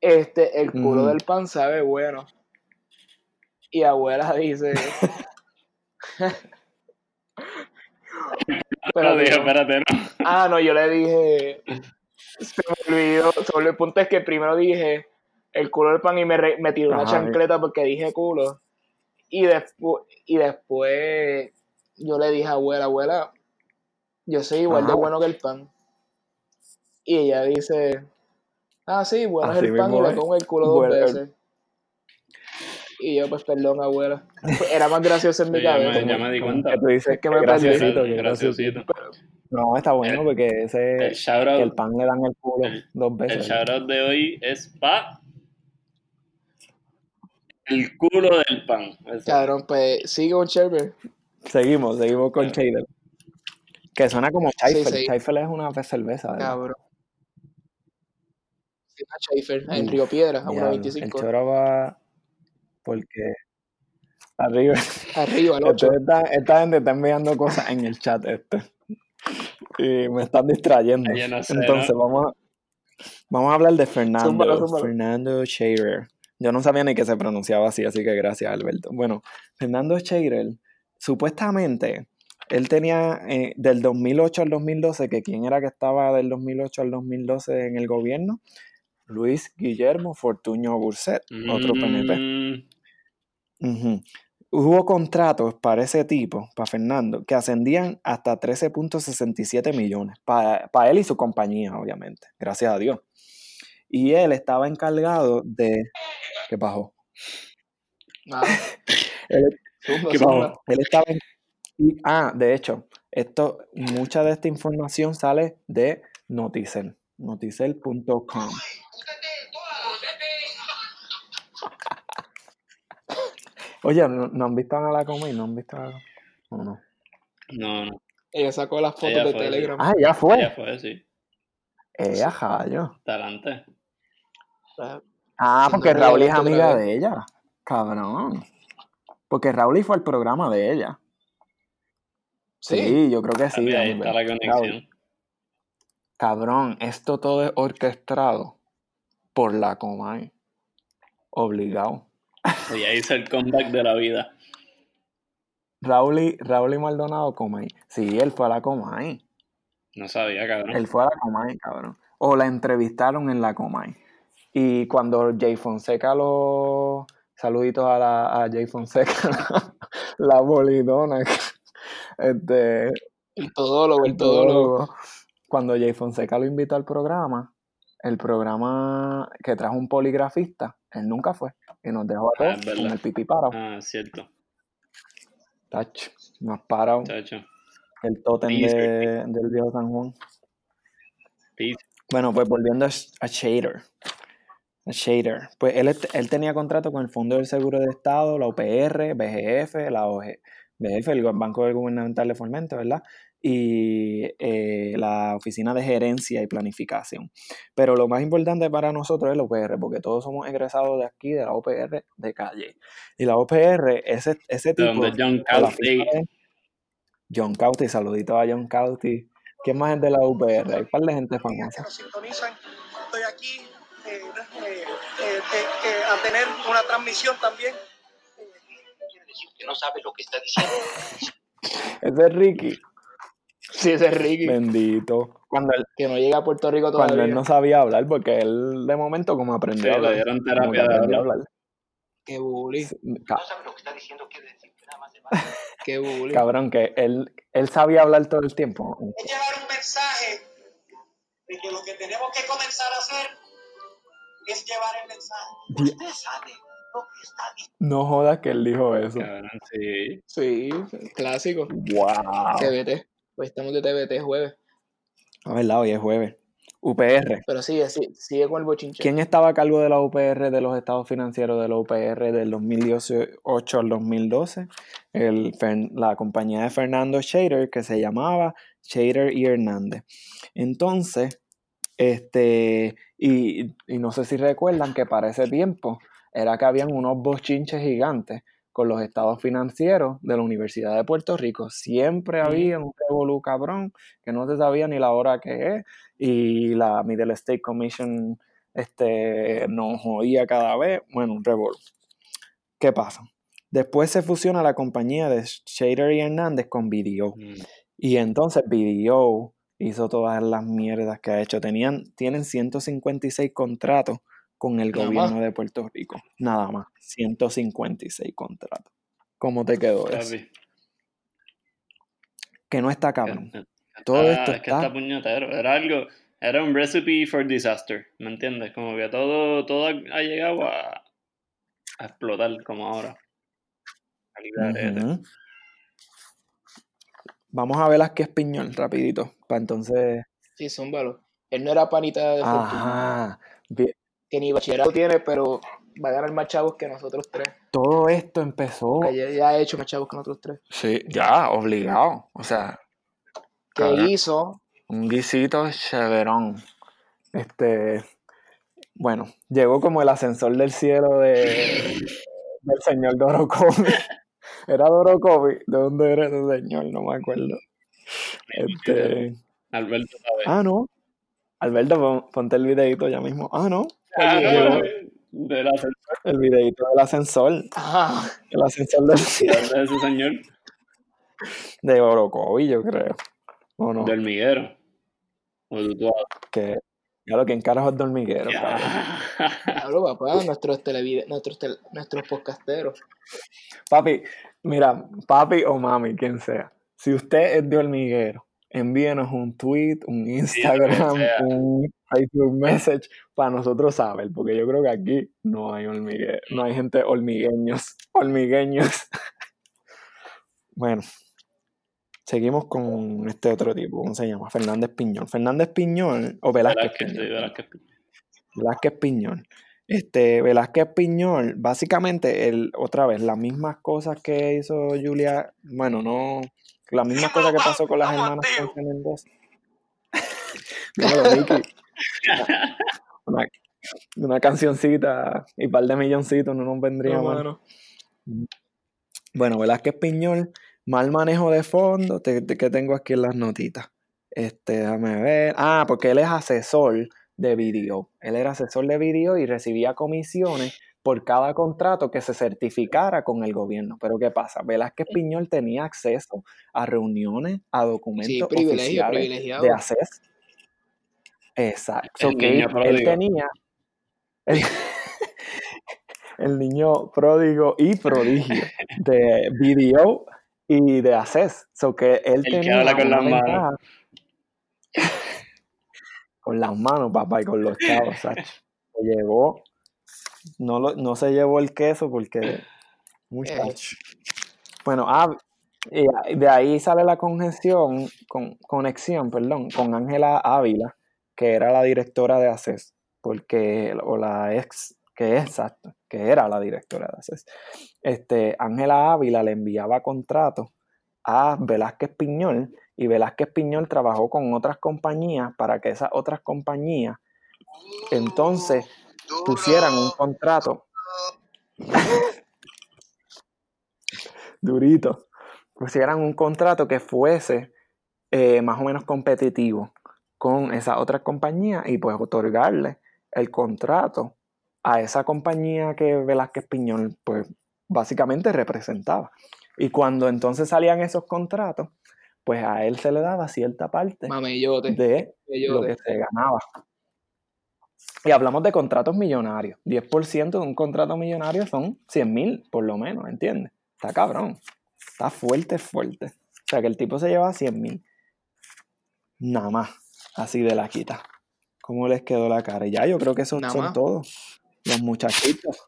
este, el culo del pan sabe bueno. Y abuela dice, Pero Espérate, dije, no. espérate, no. Ah, no, yo le dije. Se me olvidó. Sobre el punto es que primero dije el culo del pan y me, re- me tiró una Ajá. chancleta porque dije culo. Y, después y después yo le dije a abuela, abuela, yo soy igual de bueno que el pan. Y ella dice, ah, sí, bueno Así es el pan y le pongo el culo dos Bueno, el- veces. Y yo, pues perdón, abuela. Era más gracioso en mi Sí, ya me- cabeza. ya me di cuenta. que tú dices Es que me graciosito, perdí. que graciosito. No, está bueno porque ese El que el pan le dan el culo el- dos el veces. shout out de hoy es pa el culo del pan. Eso. Cabrón, pues sigue con Sherber. Seguimos, seguimos con. Cheydar. Que suena como Chaifel. sí. Chaifel es una cerveza. ¿verdad? Cabrón. A Schaefer, en Río Piedra, a Diablo, El 1.25. choro va porque arriba. Arriba, al 8. Entonces, esta, esta gente está enviando cosas en el chat este. Y me están distrayendo. No sé, Entonces ¿no? vamos a, vamos a hablar de Fernando. Fernando Scherer. Yo no sabía ni que se pronunciaba así, así que gracias, Alberto. Bueno, Fernando Scherer, supuestamente, él tenía eh, del 2008 al 2012, que quién era que estaba del 2008 al 2012 en el gobierno, Luis Guillermo Fortuño Burset, otro PNP. Mm. Hubo contratos para ese tipo, para Fernando, que ascendían hasta 13.67 millones, para, para él y su compañía, obviamente, gracias a Dios. Y él estaba encargado de... ¿Qué pasó? Nada. Él, Zumba, ¿Qué zumba. pasó? él estaba en- ah, de hecho, esto, mucha de esta información sale de Noticel, noticel.com. Oye, ¿no, no han visto a la coma y no han visto a la ¿O no? no, no. Ella sacó las fotos Ella de fue, sí. Telegram. Ah, ya fue. Ya fue, sí. Ella, jallo. Talante. Ah, Ah, porque no, Raúl es amiga de ella. Cabrón. Porque Raúl fue al programa de ella. Sí, Sí. yo creo que sí. Ahí está la Raúl. conexión. Cabrón, esto todo es orquestado por la Comay. Obligado. Y ahí hizo el comeback de la vida. Raúl y, Raúl y Maldonado Comay. Sí, él fue a la Comay. No sabía, cabrón. Él fue a la Comay, cabrón. O la entrevistaron en la Comay. Y cuando Jay Fonseca lo... Saluditos a, la, a Jay Fonseca, la bolidona. Este, El todólogo, el todólogo. Cuando Jay Fonseca lo invitó al programa, el programa que trajo un poligrafista, él nunca fue. Y nos dejó a Ah, todos con el pipí parado. Ah, cierto. Tacho, nos parado Chacho. el tótem de- del viejo San Juan. Bueno, pues volviendo a, a Shader. A Shader. Pues él, él tenía contrato con el Fondo del Seguro de Estado, la UPR, BGF, la OG, BGF, el Banco Gubernamental de Fomento, ¿verdad? Y eh, la Oficina de Gerencia y Planificación. Pero lo más importante para nosotros es la UPR, porque todos somos egresados de aquí, de la UPR de calle. Y la UPR, ese, ese De tipo... donde John Cauty. de- John Cauty, saludito a John Cauty. ¿Quién más es de la UPR? Hay un par de gente famosa. nos sintonizan. Estoy aquí eh, eh, eh, eh, eh, a tener una transmisión también. Quiere decir que no sabe lo que está diciendo. Ese es Ricky. Sí, ese es Ricky. Bendito. Cuando él, Que no llega a Puerto Rico cuando todavía. él no sabía hablar, porque él de momento como aprendió Sí, a le hablar. dieron como que terapia de hablar. hablar. Qué bully. No sabe lo que está diciendo, quiere decir que nada más se va. Qué bully. Cabrón, que él, él sabía hablar todo el tiempo. Es llevar un mensaje de que lo que tenemos que comenzar a hacer es llevar el mensaje. Usted sabe lo que está diciendo. No jodas que él dijo eso. Cabrón, sí. Sí, clásico. Wow. TBT. Hoy estamos de TBT jueves. A ver, hoy es jueves. UPR. Pero sigue, sigue, sigue con el bochinche. ¿Quién estaba a cargo de la UPR, de los estados financieros de la UPR del 2018 al 2012? El, la compañía de Fernando Shader, que se llamaba Shader y Hernández. Entonces, Este, y, y no sé si recuerdan que para ese tiempo era que habían unos bochinches gigantes con los estados financieros de la Universidad de Puerto Rico. Siempre había un revolú cabrón que no se sabía ni la hora que es y la Middle State Commission este, nos oía cada vez. Bueno, un revolú. ¿Qué pasa? Después se fusiona la compañía de Shader y Hernández con BDO. Mm. Y entonces BDO hizo todas las mierdas que ha hecho. Tenían, tienen 156 contratos con el Nada gobierno más. de Puerto Rico. Nada más. 156 contratos. ¿Cómo te quedó eso? Que no está cabrón. eh, Todo ah, esto es que está... está puñetero. Era algo, era un recipe for disaster, ¿me entiendes? Como que todo, todo ha llegado a, a explotar como ahora. Vamos a ver las que es piñón, rapidito. Para entonces... Sí, zúmbalo. Él no era panita de Fortuna. Ajá. Bien. Que ni bachillerato tiene, pero va a ganar más chavos que nosotros tres. Todo esto empezó... Ya, ha hecho más chavos que nosotros tres. Sí, ya, obligado. O sea, Cabrón. hizo un guisito cheverón. Este, bueno, llegó como el ascensor del cielo de, del señor Dorokovi. ¿Era Dorokovi? ¿De dónde era ese señor? No me acuerdo. Este, Alberto sabe. ah, no. Alberto, pon- ponte el videito ya mismo. Ah, no. Ah, el videito del ascensor. Ajá. El ascensor del cielo de ese señor de Dorokovi, yo creo. ¿O no? de hormiguero. O de tu Que, ya lo que encarajo es dormiguero. Hablo, papá, nuestros televide nuestros, nuestros podcasteros. Papi, mira, papi o mami, quien sea. Si usted es de hormiguero, envíenos un tweet, un Instagram, un Facebook message para nosotros saber, porque yo creo que aquí no hay hormiguero, no hay gente hormigueños, hormigueños. bueno, seguimos con este otro tipo, ¿cómo se llama? Fernández Piñón. Fernández Piñón o Velázquez Velázquez, sí, Piñón. Velázquez. Velázquez Piñón. Este, Velázquez Piñón, básicamente, el, otra vez, las mismas cosas que hizo Julia, bueno, no, las mismas cosas que pasó con las hermanas. Dímelo, Vicky. Una, una cancioncita y par de milloncitos no nos vendría No, mal. mano. Bueno, Velázquez Piñol, mal manejo de fondos, te- te- que tengo aquí en las notitas. Este, déjame ver. Ah, porque él es asesor de video. Él era asesor de video y recibía comisiones por cada contrato que se certificara con el gobierno. Pero ¿qué pasa? Velázquez Piñol tenía acceso a reuniones, a Sí, documentos privilegio, oficiales privilegiado. de ACES. Exacto. El que niño él, tenía el, el niño pródigo y prodigio de video y de ACES. So que él tenía habla con las manos. con las manos, papá, y con los chavos. Se llevó, no, lo- no se llevó el queso porque, muchacho. Bueno, ah, y de ahí sale la conexión, con, conexión, perdón, con Ángela Ávila, que era la directora de ACES, porque, o la ex, que es exacto, que era la directora de ACES. Este, Ángela Ávila le enviaba contratos a Velázquez Piñol y Velázquez Piñol trabajó con otras compañías para que esas otras compañías entonces pusieran un contrato. Durito, pusieran un contrato que fuese eh, más o menos competitivo con esas otras compañías y pues otorgarle el contrato a esa compañía que Velázquez Piñol pues básicamente representaba. Y cuando entonces salían esos contratos, pues a él se le daba cierta parte Mamellote. de lo que se ganaba. Y hablamos de contratos millonarios. 10% de un contrato millonario son 100 mil, por lo menos, ¿entiendes? Está cabrón. Está fuerte, fuerte. O sea, que el tipo se lleva 100 mil. Nada más. Así de la quita. ¿Cómo les quedó la cara? Y ya, yo creo que esos Nada son más. todos. Los muchachitos.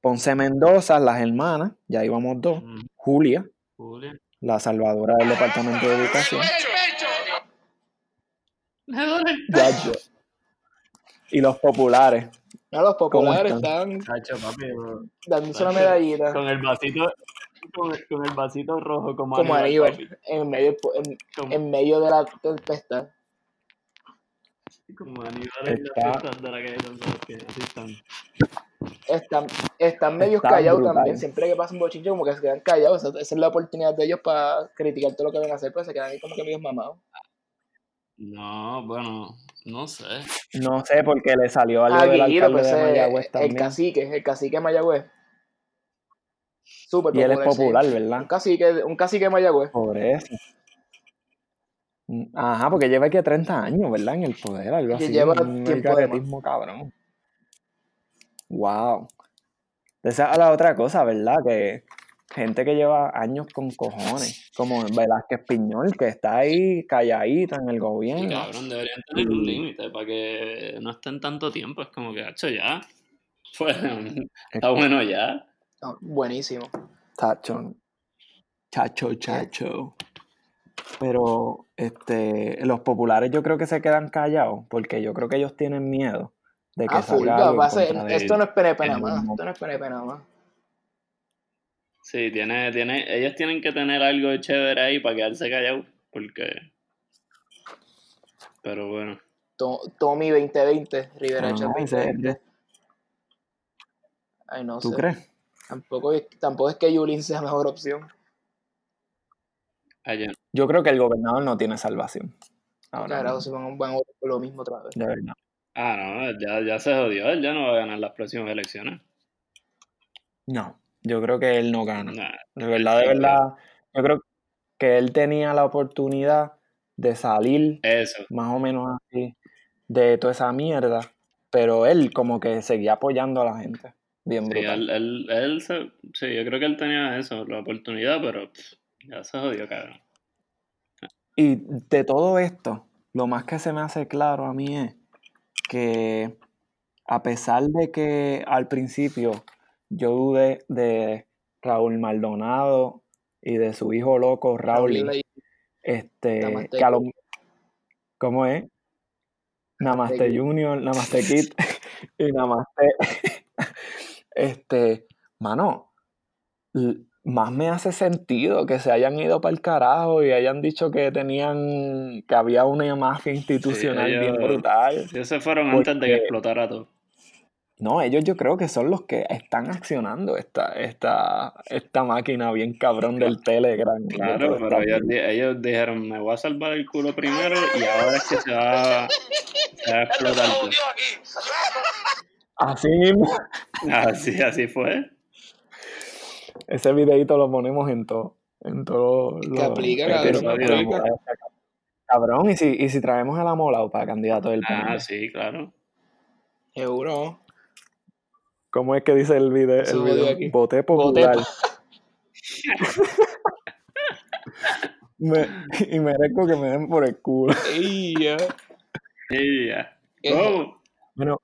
Ponce Mendoza, las hermanas. Ya íbamos dos. Mm, Julia, Julia. la salvadora del Departamento de Educación. Me duele el. Y los populares. No, los populares están? papi, dándose una medallita. Con el vasito, con el, con el vasito rojo como, Como Aníbal, Aníbal. papi. En medio, en, Como- en medio de la tempestad. Como animales Está- de la calle son los que así están. Están, están medios Está callados brutal. también. Siempre que pasa un bochinche, como que se quedan callados. Esa, esa es la oportunidad de ellos para criticar todo lo que van a hacer, pues se quedan ahí como que medios mamados. No, bueno, no sé. No sé, porque le salió algo del Guido, alcalde pues de ese- Mayagüez el también. cacique, el cacique de Mayagüez. Súper Y él es sí. popular, ¿verdad? Un cacique, un cacique de Mayagüez. Por eso. Mm, Ajá, porque lleva aquí 30 años, ¿verdad? En el poder, algo así. lleva un tiempo cabrón. Wow. Esa es la otra cosa, ¿verdad? Que gente que lleva años con cojones, como Velázquez Piñol, que está ahí calladito en el Sí, gobierno. cabrón, deberían tener un Y- límite para que no estén tanto tiempo. Es como que, hacho, ya. Pues, está bueno ya. No, buenísimo. Chacho. Chacho, chacho. Pero este, los populares yo creo que se quedan callados porque yo creo que ellos tienen miedo de que Ah, salga algo en esto no es PNP nada más. Esto no es PNP nada más. Sí, tiene, tiene, ellos tienen que tener algo chévere ahí para quedarse callados. Porque. Pero bueno. To- Tommy 2020, Rivera Ah, es 2020. de- Ay, no ¿Tú sé. crees? Tampoco, es- tampoco es que Yulín sea mejor opción. Allá. Yo creo que el gobernador no tiene salvación. Ahora mismo, si van, van a por lo mismo otra vez. de verdad. Ah, no, ya, ya se jodió. Él ya no va a ganar las próximas elecciones. No, yo creo que él no gana. Nah, De verdad, de verdad. Yo creo que él tenía la oportunidad de salir eso. más o menos así de toda esa mierda, pero él como que seguía apoyando a la gente. Bien Sí, brutal. él, él, él se- sí, yo creo que él tenía eso, la oportunidad, pero pff, ya se jodió, cabrón. Y de todo esto, lo más que se me hace claro a mí es que a pesar de que al principio yo dudé de Raúl Maldonado y de su hijo loco Raúl, Raúl este, Namaste. que a lo- ¿cómo es? Namaste Kid. Junior, Namaste Kid y Namaste. Este, mano, más me hace sentido que se hayan ido para el carajo y hayan dicho que tenían, que había una mafia institucional bien ellos- brutal. Ellos se fueron antes de que explotara todo. No, ellos yo creo que son los que están accionando esta, esta, esta máquina bien cabrón del Telegram. Claro, pero ellos, di- ellos dijeron, me voy a salvar el culo primero y ahora es que se va, se va a explotar todo. Así mismo, Así, así fue. Ese videito lo ponemos en todo. En todo Que aplica, cabrón, que aplica. Cabrón, y si, y si traemos a la Mola para candidato del PNP. Ah, sí, claro. Seguro. ¿Cómo es que dice el video? El video? aquí. Voté popular. Me- y merezco que me den por el culo. ¿Qué? Oh, Bueno,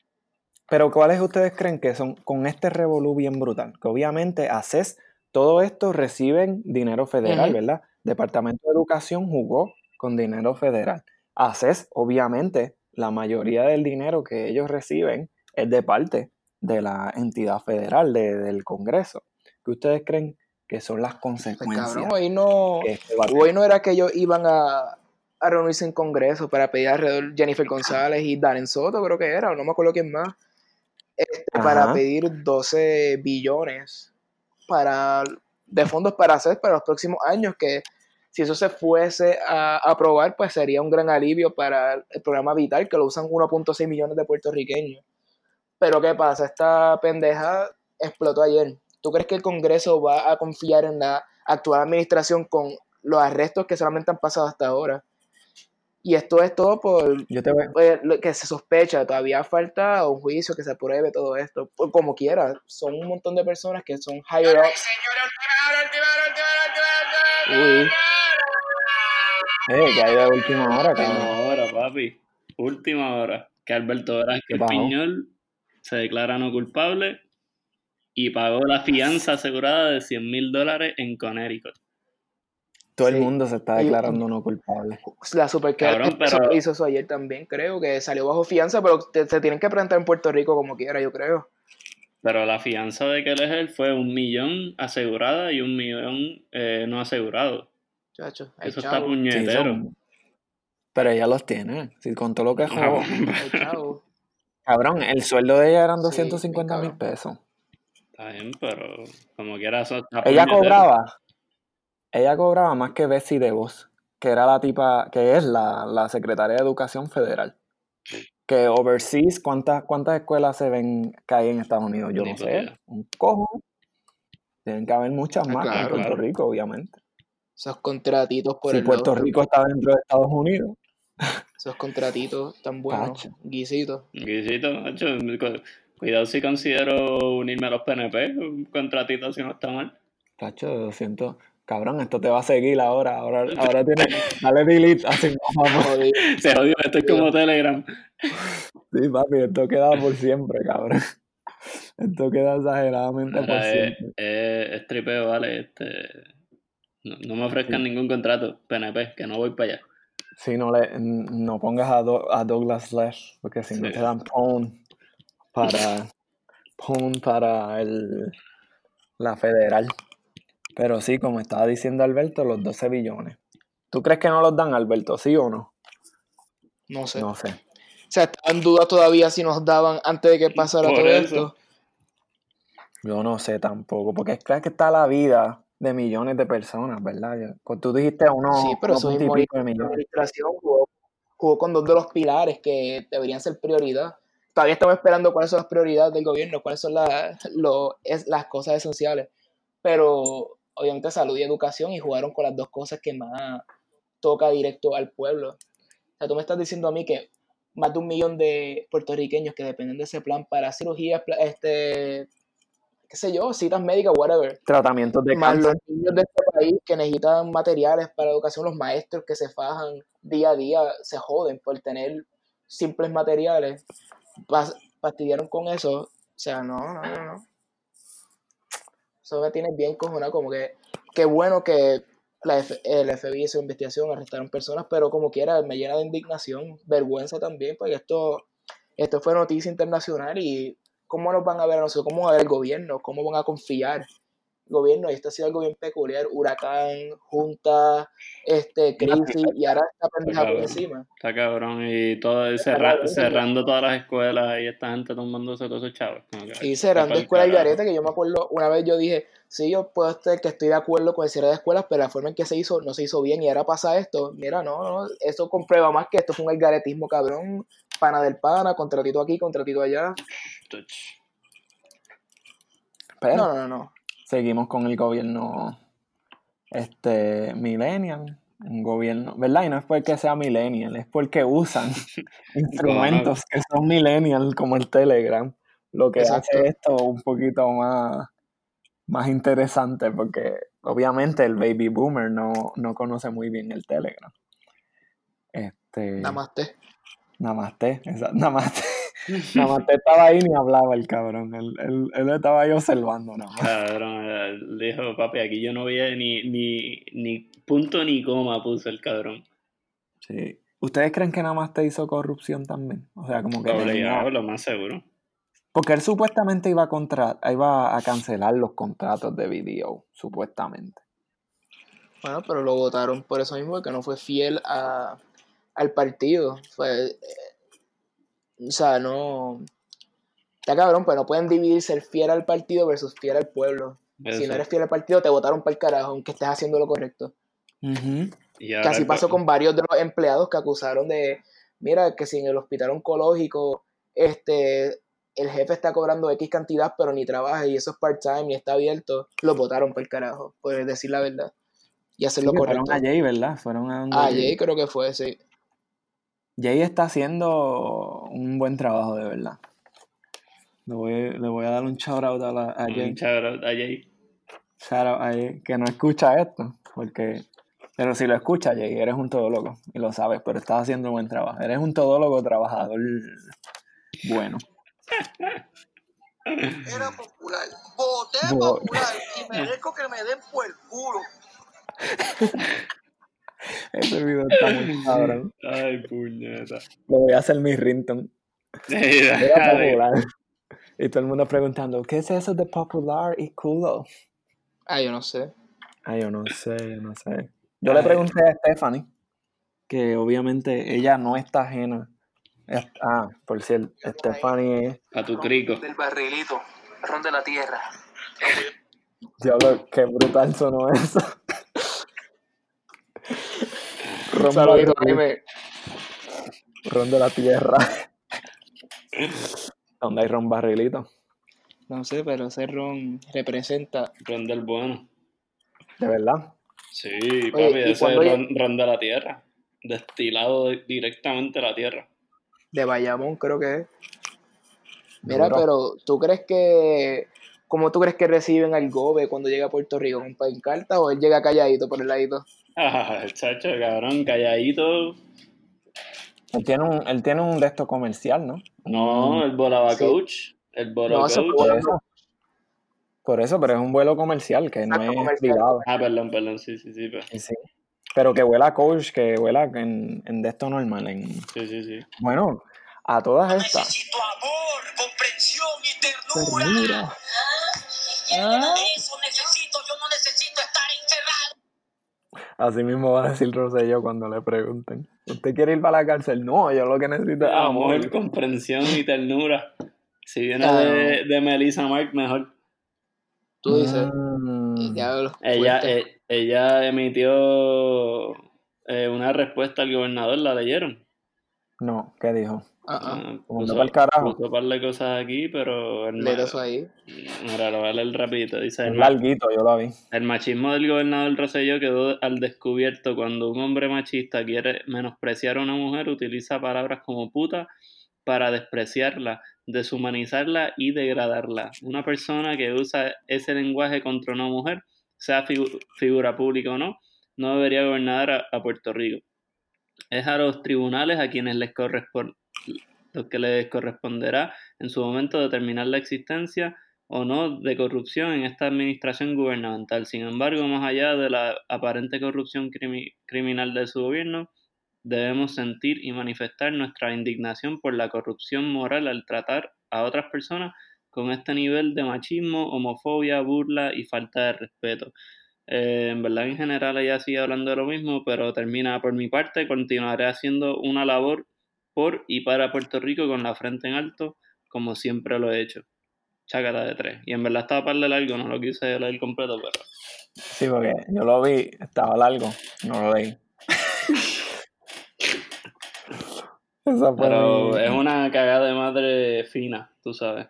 pero ¿cuáles ustedes creen que son con este revolú bien brutal? Que obviamente ACES, todo esto reciben dinero federal. ¿verdad? Departamento de Educación jugó con dinero federal. ACES, obviamente, la mayoría del dinero que ellos reciben es de parte de la entidad federal, de- del Congreso. ¿Qué ustedes creen que son las Pues consecuencias? cabrón, hoy no, este hoy no era que ellos iban a, a reunirse en Congreso para pedir alrededor Jennifer González y Darren Soto, creo que era, o no me acuerdo quién más, este, para pedir 12 billones para, de fondos para hacer para los próximos años, que si eso se fuese a aprobar, pues sería un gran alivio para el programa Vital, que lo usan 1.6 millones de puertorriqueños. Pero ¿qué pasa? Esta pendeja explotó ayer. ¿Tú crees que el Congreso va a confiar en la actual administración con los arrestos que solamente han pasado hasta ahora? Y esto es todo por Yo te voy, pues, lo que se sospecha. Todavía falta un juicio que se apruebe todo esto. Por- como quiera, son un montón de personas que son higher up. Uy, eh, que hay de última hora, cabrón. última hora, papi. Última hora. Que Alberto ¿Qué Vázquez pasó? Piñol se declara no culpable y pagó la fianza asegurada de 100 mil dólares en Connecticut. Todo el Sí. mundo se está Y- declarando no culpable. la super Cabrón, pero- hizo eso ayer también, creo que salió bajo fianza, pero te- se tienen que presentar en Puerto Rico como quiera, yo creo. Pero la fianza de que él es él fue un millón asegurada y un millón eh, no asegurado. Chacho, Eso está chavo. Sí, puñetero. son, Pero ella los tiene. Si con todo lo que jugó. chao. Cabrón, el sueldo de ella eran Sí, 250 mil pesos. Está bien, pero como quiera eso está Ella puñetero. cobraba. Ella cobraba más que Betsy DeVos, que era la tipa, que es la, la secretaria de Educación Federal. Que overseas, ¿cuántas, ¿cuántas escuelas se ven que hay en Estados Unidos? Yo Ni no sé. Un cojo. Tienen que haber muchas Ah, más que en Puerto claro. Rico, obviamente. Esos contratitos por si el Puerto lado. Rico está dentro de Estados Unidos, Esos contratitos tan buenos. Guisitos. Guisito, macho, cu- cuidado si considero unirme a los PNP, un contratito si no está mal. tacho, de 200. Cabrón, esto te va a seguir ahora. Ahora, ahora tienes. Dale delete. Así, vamos. Joder. Se jodió, esto es como Telegram. Sí, papi, esto queda por siempre, cabrón. Esto queda exageradamente por es, siempre. es, es tripeo, vale, este... No, no me ofrezcan ningún contrato, PNP, que no voy para allá. Si no le no pongas a, Do- a Douglas Lesh, porque si no Sí. te dan PON para PON para el la federal. Pero sí, como estaba diciendo Alberto, los 12 billones. ¿Tú crees que no los dan, Alberto? ¿Sí o no? No sé. No sé. O sea, estaba en duda todavía si nos daban antes de que pasara Por todo eso. esto. Yo no sé tampoco, porque es claro que está la vida de millones de personas, ¿verdad? Pues tú dijiste uno, Sí, pero eso mismo de La millones. administración jugó, jugó con dos de los pilares que deberían ser prioridad. Todavía estamos esperando cuáles son las prioridades del gobierno, cuáles son las, lo- es, las cosas esenciales. Pero obviamente salud y educación y jugaron con las dos cosas que más toca directo al pueblo. O sea, tú me estás diciendo a mí que más de un millón de puertorriqueños que dependen de ese plan para cirugías, este, qué sé yo, citas médicas, whatever Tratamientos de más cáncer. los niños de este país que necesitan materiales para educación, los maestros que se fajan día a día, se joden por tener simples materiales, pas- fastidiaron con eso, o sea, no, no, no, no. Eso me tiene bien cojonado, como que, qué bueno que la F- el FBI hizo investigación, arrestaron personas, pero como quiera, me llena de indignación, vergüenza también, porque esto, esto fue noticia internacional y cómo nos van a ver a nosotros, cómo va a ver el gobierno, cómo van a confiar gobierno, y esto ha sido algo bien peculiar, huracán, junta, este, crisis, y ahora esta pendeja por encima. Está cabrón y todo Está cerra- cabrón, cerrando todas las escuelas y esta gente tomándose todos esos chavos. Y cerrando escuelas y garete, que yo me acuerdo, una vez yo dije, sí, yo puedo estar que estoy de acuerdo con el cierre de escuelas, pero la forma en que se hizo no se hizo bien y ahora pasa esto. Mira, no, no, eso comprueba más que esto fue un algaretismo cabrón, pana del pana, contratito aquí, contratito allá. Pero No, no, no, no. Seguimos con el gobierno este millennial, un gobierno, ¿verdad? Y no es porque sea millennial, es porque usan instrumentos que son millennial como el Telegram, lo que Exacto. hace esto un poquito más, más interesante porque obviamente el baby boomer no, no conoce muy bien el Telegram. Este, Namaste. Namaste, esa- Namaste. Namaste estaba ahí ni hablaba el cabrón, él, él, él estaba ahí observando nada más. Cabrón, eh, dijo, papi, aquí yo no vi ni, ni, ni punto ni coma puso el cabrón. Sí. ¿Ustedes creen que Namaste hizo corrupción también? O sea, como que tenía- Obligado, lo más seguro. Porque él supuestamente iba a contra... iba a cancelar los contratos de video, supuestamente. Bueno, pero lo votaron por eso mismo, que no fue fiel a, al partido. Fue, eh, o sea, no... Está cabrón, pero no pueden dividir ser fiel al partido versus fiel al pueblo. Si no eres fiel al partido, te votaron para el carajo, aunque estés haciendo lo correcto. Y ahora Casi pasó con varios de los empleados que acusaron de, mira, que si en el hospital oncológico, este, el jefe está cobrando X cantidad, pero ni trabaja y eso es part-time y está abierto, lo votaron para el carajo, por decir la verdad. Y hacer Sí, lo correcto. fueron a Jay, ¿verdad? Fueron a Jay. Jay creo que fue, sí. Jay está haciendo un buen trabajo, de verdad. Le voy, le voy a dar un shout out a, la- a Jay. Un shout out a Jay. Shout out a Jay, que no escucha esto, porque... Pero si lo escucha, Jay, eres un todólogo, y lo sabes, pero estás haciendo un buen trabajo. Eres un todólogo trabajador bueno. Era popular. Voté Bo- popular y merezco que me den por el culo. Ese video está muy cabrón. Ay, puñeta. Lo voy a hacer mi ringtone. Y todo el mundo preguntando, ¿qué es eso de popular y culo? Ah, yo no sé. Ay, yo no sé, yo no sé. Yo le pregunté a Stephanie que obviamente ella no está ajena. Ah, por cierto, Stephanie es... A tu crico. Del barrilito, ron de la tierra. Diablo, qué brutal sonó eso. Ron de Saludito, la tierra. Jaime. La tierra. ¿Dónde hay ron barrilito? No sé, pero ese ron representa. Ron del bueno. De verdad. Sí, Oye, papi, ¿y ese es ron, ron de la tierra. Destilado di- directamente de la tierra. de Bayamón, creo que es. Mira, Duro. pero ¿tú crees que. ¿Cómo tú crees que reciben al Gobe cuando llega a Puerto Rico? ¿Con pancarta o él llega calladito por el ladito? Ah, chacho, cabrón, calladito. Él tiene un, él tiene un de estos comercial, ¿no? No, el volaba Sí. coach. El volaba No, eso coach. Por eso. Por eso, pero es un vuelo comercial, que no es comercial. privado. Ah, perdón, perdón, sí, sí, sí. Pero, Sí, sí. Pero que vuela coach, que vuela en, en de esto normal. En... sí, sí, sí. Bueno, a todas estas. Necesito amor, comprensión y ternura. Ternura. Así mismo va a decir Rosselló cuando le pregunten. ¿Usted quiere ir para la cárcel? No, yo lo que necesito es amor. Amor, comprensión y ternura. Si viene Ah. de, de Melissa Mark, mejor. Tú dices. Mm. Diablo, Ella, eh, ella emitió eh, una respuesta al gobernador, ¿la leyeron? No, ¿qué dijo? Ah, ah. Ah, Mandó pa'l carajo. puso un par de cosas aquí, pero el, eso ahí. Mira, lo voy a leer rapidito. Dice, Es el, larguito, yo lo vi. el machismo del gobernador Rosselló quedó al descubierto cuando un hombre machista quiere menospreciar a una mujer, utiliza palabras como puta para despreciarla, deshumanizarla y degradarla. Una persona que usa ese lenguaje contra una mujer, sea figu- figura pública o no, no debería gobernar a, a Puerto Rico. Es a los tribunales a quienes les corresponde lo que les corresponderá en su momento determinar la existencia o no de corrupción en esta administración gubernamental. Sin embargo, más allá de la aparente corrupción crimi- criminal de su gobierno, debemos sentir y manifestar nuestra indignación por la corrupción moral al tratar a otras personas con este nivel de machismo, homofobia, burla y falta de respeto. Eh, en verdad, en general, ella sigue hablando de lo mismo, pero termina por mi parte, continuaré haciendo una labor por y para Puerto Rico con la frente en alto, como siempre lo he hecho. Chácata de tres. Y en verdad estaba par de largo, no lo quise leer completo, pero Sí, porque yo lo vi, estaba largo, no lo leí. Esa Pero mi- es una cagada de madre fina, tú sabes.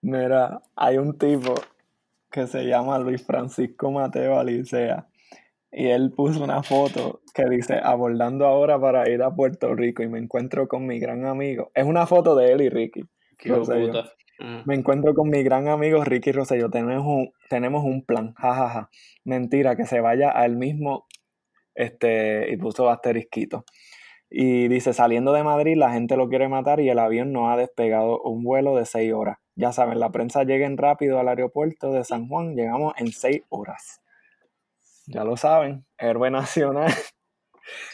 Mira, hay un tipo que se llama Luis Francisco Mateo Alicea y él puso una foto que dice abordando ahora para ir a Puerto Rico y me encuentro con mi gran amigo. Es una foto de él y Ricky. Qué puta. Ajá. Me encuentro con mi gran amigo Ricky Rosselló. Tenemos un, tenemos un plan. jajaja. Mentira, que se vaya al mismo. Este, y puso asterisquito. Y dice, saliendo de Madrid, la gente lo quiere matar y el avión no ha despegado un vuelo de seis horas. Ya saben, la prensa lleguen rápido al aeropuerto de San Juan, llegamos en seis horas. Ya lo saben, héroe nacional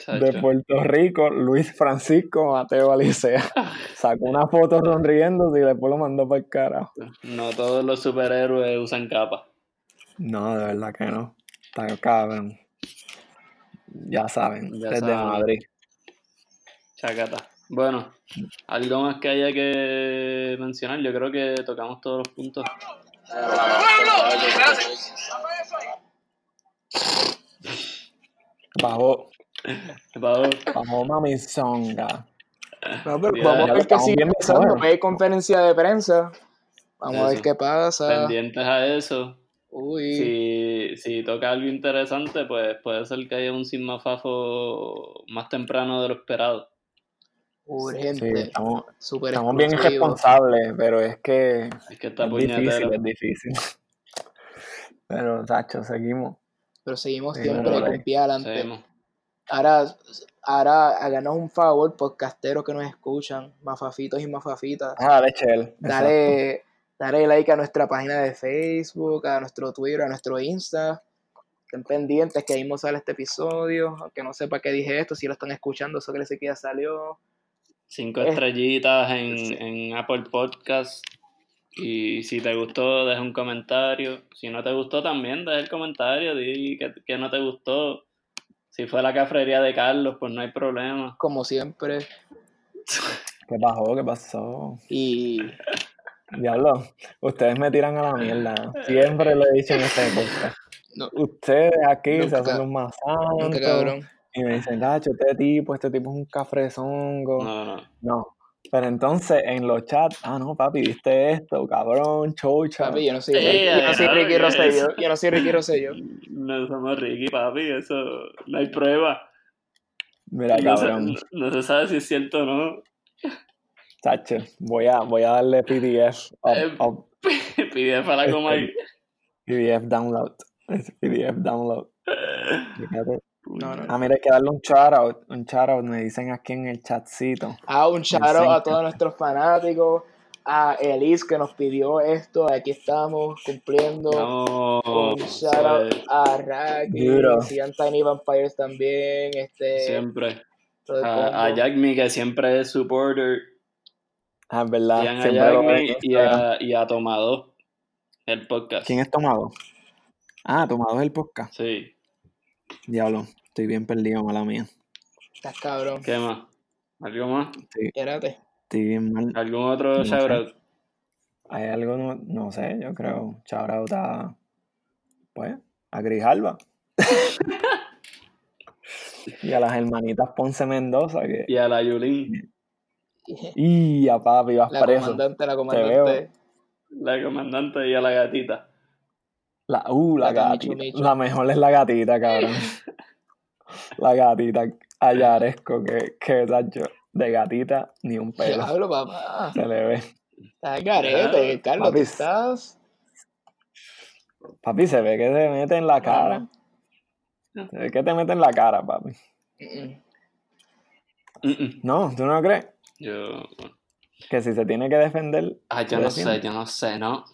de. Puerto Rico, Luis Francisco Mateo Alicea. Sacó una foto sonriendo y después lo mandó para el carajo. No todos los superhéroes usan capa. No, de verdad que no. Está cabrón. Ya saben, Ya desde saben. Madrid. Chacata. Bueno, algo más que haya que mencionar. Yo creo que tocamos todos los puntos. Bajó, Pablo, bajó Mami Zonga. No, pero Ya, vamos a lo ver qué sigue pasando. hay conferencia de prensa. Vamos a ver qué pasa. pendientes a eso. Uy. Si, si toca algo interesante, pues puede ser que haya un Sigmafafo más temprano de lo esperado. Sí, Urgente. estamos, Súper estamos bien irresponsables, pero es que Es que está es difícil, es difícil. Pero, Tacho, seguimos. Pero seguimos Sí, siempre con pie adelante. Ahora, ahora háganos un favor, podcasteros que nos escuchan, mafafitos y mafafitas. Ah, de Chel. Dale, dale like a nuestra página de Facebook, a nuestro Twitter, a nuestro Insta. Estén pendientes que ahí mismo sale este episodio. Aunque no sepa qué dije esto, si lo están escuchando, eso que les que ya salió. Cinco estrellitas en, sí. en Apple Podcast. Y si te gustó, deja un comentario. Si no te gustó, también deja el comentario. Di que, que no te gustó. Si fue la cafrería de Carlos, pues no hay problema. como siempre. ¿Qué pasó? ¿Qué pasó? Y Diablo, ustedes me tiran a la mierda. Siempre lo he dicho en este podcast. no, Ustedes aquí Nunca, se hacen los más nunca cabrón. Y me dicen, Gacho, este tipo, este tipo es un cafrezongo. No, no. No. Pero entonces en los chats, ah, no, papi, viste esto, cabrón, chocha. Papi, yo no soy, Eh, yo no soy Ricky Rosselló. Yo no soy Ricky Rosselló. No somos Ricky, papi, eso no hay prueba. Mira, No se, cabrón, no- no se sabe si es cierto o no. chacho, voy a, voy a darle PDF, up- Eh, up- PDF a la coma ahí. PDF download. PDF download. Fíjate. No, no. Ah, mira, hay que darle un shout out, un shout out, me dicen aquí en el chatcito. Ah, un shout out a todos nuestros fanáticos. A Elise que nos pidió esto. Aquí estamos cumpliendo. No, un shout out a Raki. Duro. Sigan Tiny Vampires también. Este, siempre. A, a. Jack Me, que siempre es supporter. Ah, es verdad, Sigan a siempre Jack Me y a, y a Tomado, el podcast. ¿Quién es Tomado? Ah, Tomado es el podcast. Sí, Diablo, estoy bien perdido, mala mía. Estás cabrón. ¿qué más? ¿Algo más? Espérate. Estoy bien mal. ¿Algún otro No sé. shoutout? Hay algo, no, no sé, yo creo. Shout out a, pues, a Grijalba. y a las hermanitas Ponce Mendoza, que... Y a la Yulín, Y a papi, vas La preso. comandante, la veo. comandante. la comandante y a la gatita. La, uh, la, La gatita. La mejor es la gatita, cabrón. la gatita ayaresco, que, que tacho, de gatita ni un pelo. Diablo, papá. Se le ve. Estás garete, Carlos. Papi. Tú estás. Papi, se ve que te mete en la cara. Se ve que te mete en la cara, papi. Mm, mm. No, ¿tú no crees? Yo, Que si se tiene que defender. ah, yo no defiende. sé, yo no sé, ¿no?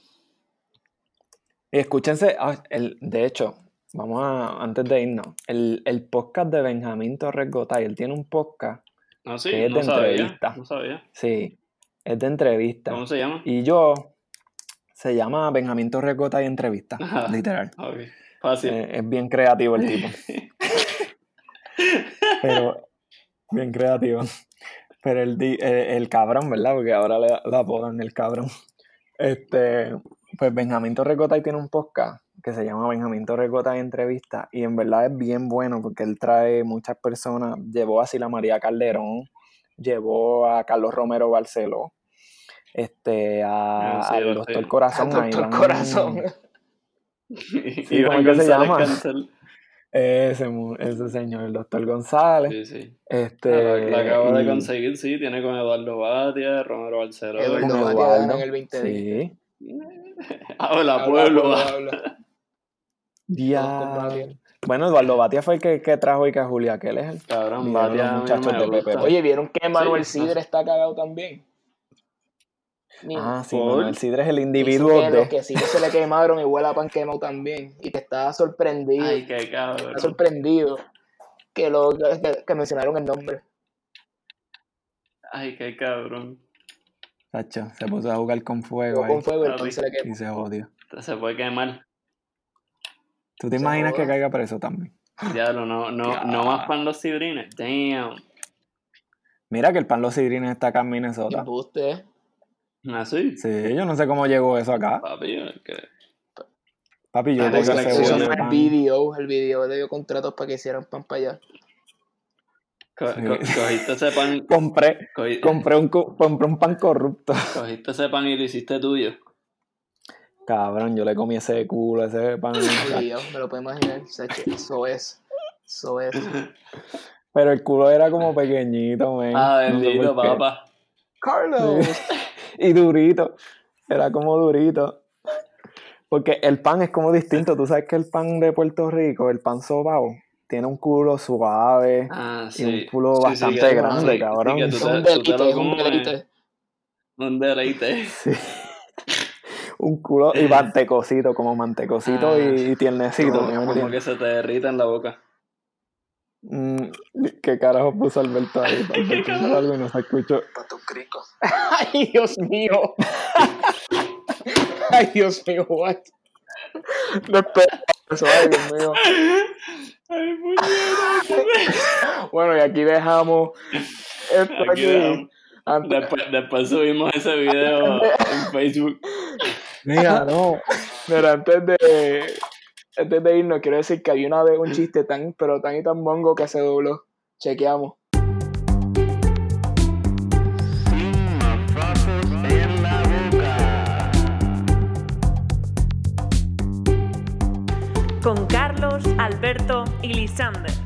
Y escúchense, ah, el, de hecho, vamos a, antes de irnos, el, el podcast de Benjamín Torres Gotay, él tiene un podcast, No, sí, Que es no de sabía, entrevista. no sabía. sí, es de entrevista. ¿Cómo se llama? Y yo, se llama Benjamín Torres Gotay Entrevista, Ajá. literal. Ok, fácil. Eh, es bien creativo el tipo. Pero, bien creativo. Pero el, di- eh, el cabrón, ¿verdad? Porque ahora le, le apodan el cabrón. Este, pues Benjamín Torrecotay tiene un podcast que se llama Benjamín Torrecotay Entrevista y en verdad es bien bueno porque él trae muchas personas. Llevó a Sila María Calderón, llevó a Carlos Romero Barceló, este, a, Ah, sí, al Doctor. Corazón. a Doctor Iván- Corazón. y ¿cómo que se llama? Ese, ese señor, el Doctor González. Sí, sí. Este, Ah, la, acabo de conseguir, sí, tiene con Eduardo Batia, Romero Barceló. Eduardo Batia en el 2020. Sí. Habla, Habla, pueblo. habla. Ya. Bueno, Eduardo Batia fue el que, que trajo y que a Julia que él es el. Cabrón, Batia muchachos de. Pepe. Oye, ¿vieron que Manuel Sí, Sidre no. está cagado también? Ni- Ah, sí, ¿Por? Manuel Sidre es el individuo que de. los quesitos se le quemaron y huele a pan quemado también. Y que estaba sorprendido. Ay, qué cabrón. Está sorprendido que, lo, que, que mencionaron el nombre. Ay, qué cabrón. Tacho, se puso a jugar con fuego ahí Con fuego se le y se jodió. Se puede quemar. ¿Tú te Se imaginas que caiga preso también? Diablo, no, no, Ya. no más pan los sidrines. Damn. Mira que el pan Los Sidrines está acá en Minnesota. Embuste, ¿eh? Así. Sí, yo no sé cómo llegó eso acá. Papi, es que. Papi, yo Ah, fue de el video. El video le dio contratos para que hicieran pan para allá. Co- Sí. co- cogiste ese pan. Compré, compré, un, co- compré un pan corrupto. cogiste ese pan y lo hiciste tuyo. Cabrón, yo le comí ese culo, ese pan. Me lo puedo imaginar. Eso es. Eso es. Pero el culo era como pequeñito, men. Ah, No sé bendito, qué. papá. Carlos. y durito. Era como durito. Porque el pan es como distinto. Tú sabes que el pan de Puerto Rico, el pan sobao, tiene un culo suave. Ah, Y sí. un culo Sí, bastante grande, sí, cabrón. que tú un tú te deleite, lo es un comes. deleite. Un deleite. Sí. Un culo y mantecosito, como mantecosito Ah. y, y tiernecito. Como, que se te derrita en la boca. Mm, ¿Qué carajo puso Alberto ahí? Hizo algo y no se escuchó. Ay, Dios mío. Ay, Dios mío, what? No eso, ay, Dios mío. Ay. Bueno, y aquí dejamos esto Aquí aquí. dejamos. Antes- Después, después subimos ese video en Facebook. Mira, no. Mira, antes de, antes de irnos, quiero decir que hay una vez un chiste tan, pero tan y tan mongo que se dobló. Chequeamos. Con Carlos, Alberto y Lisander.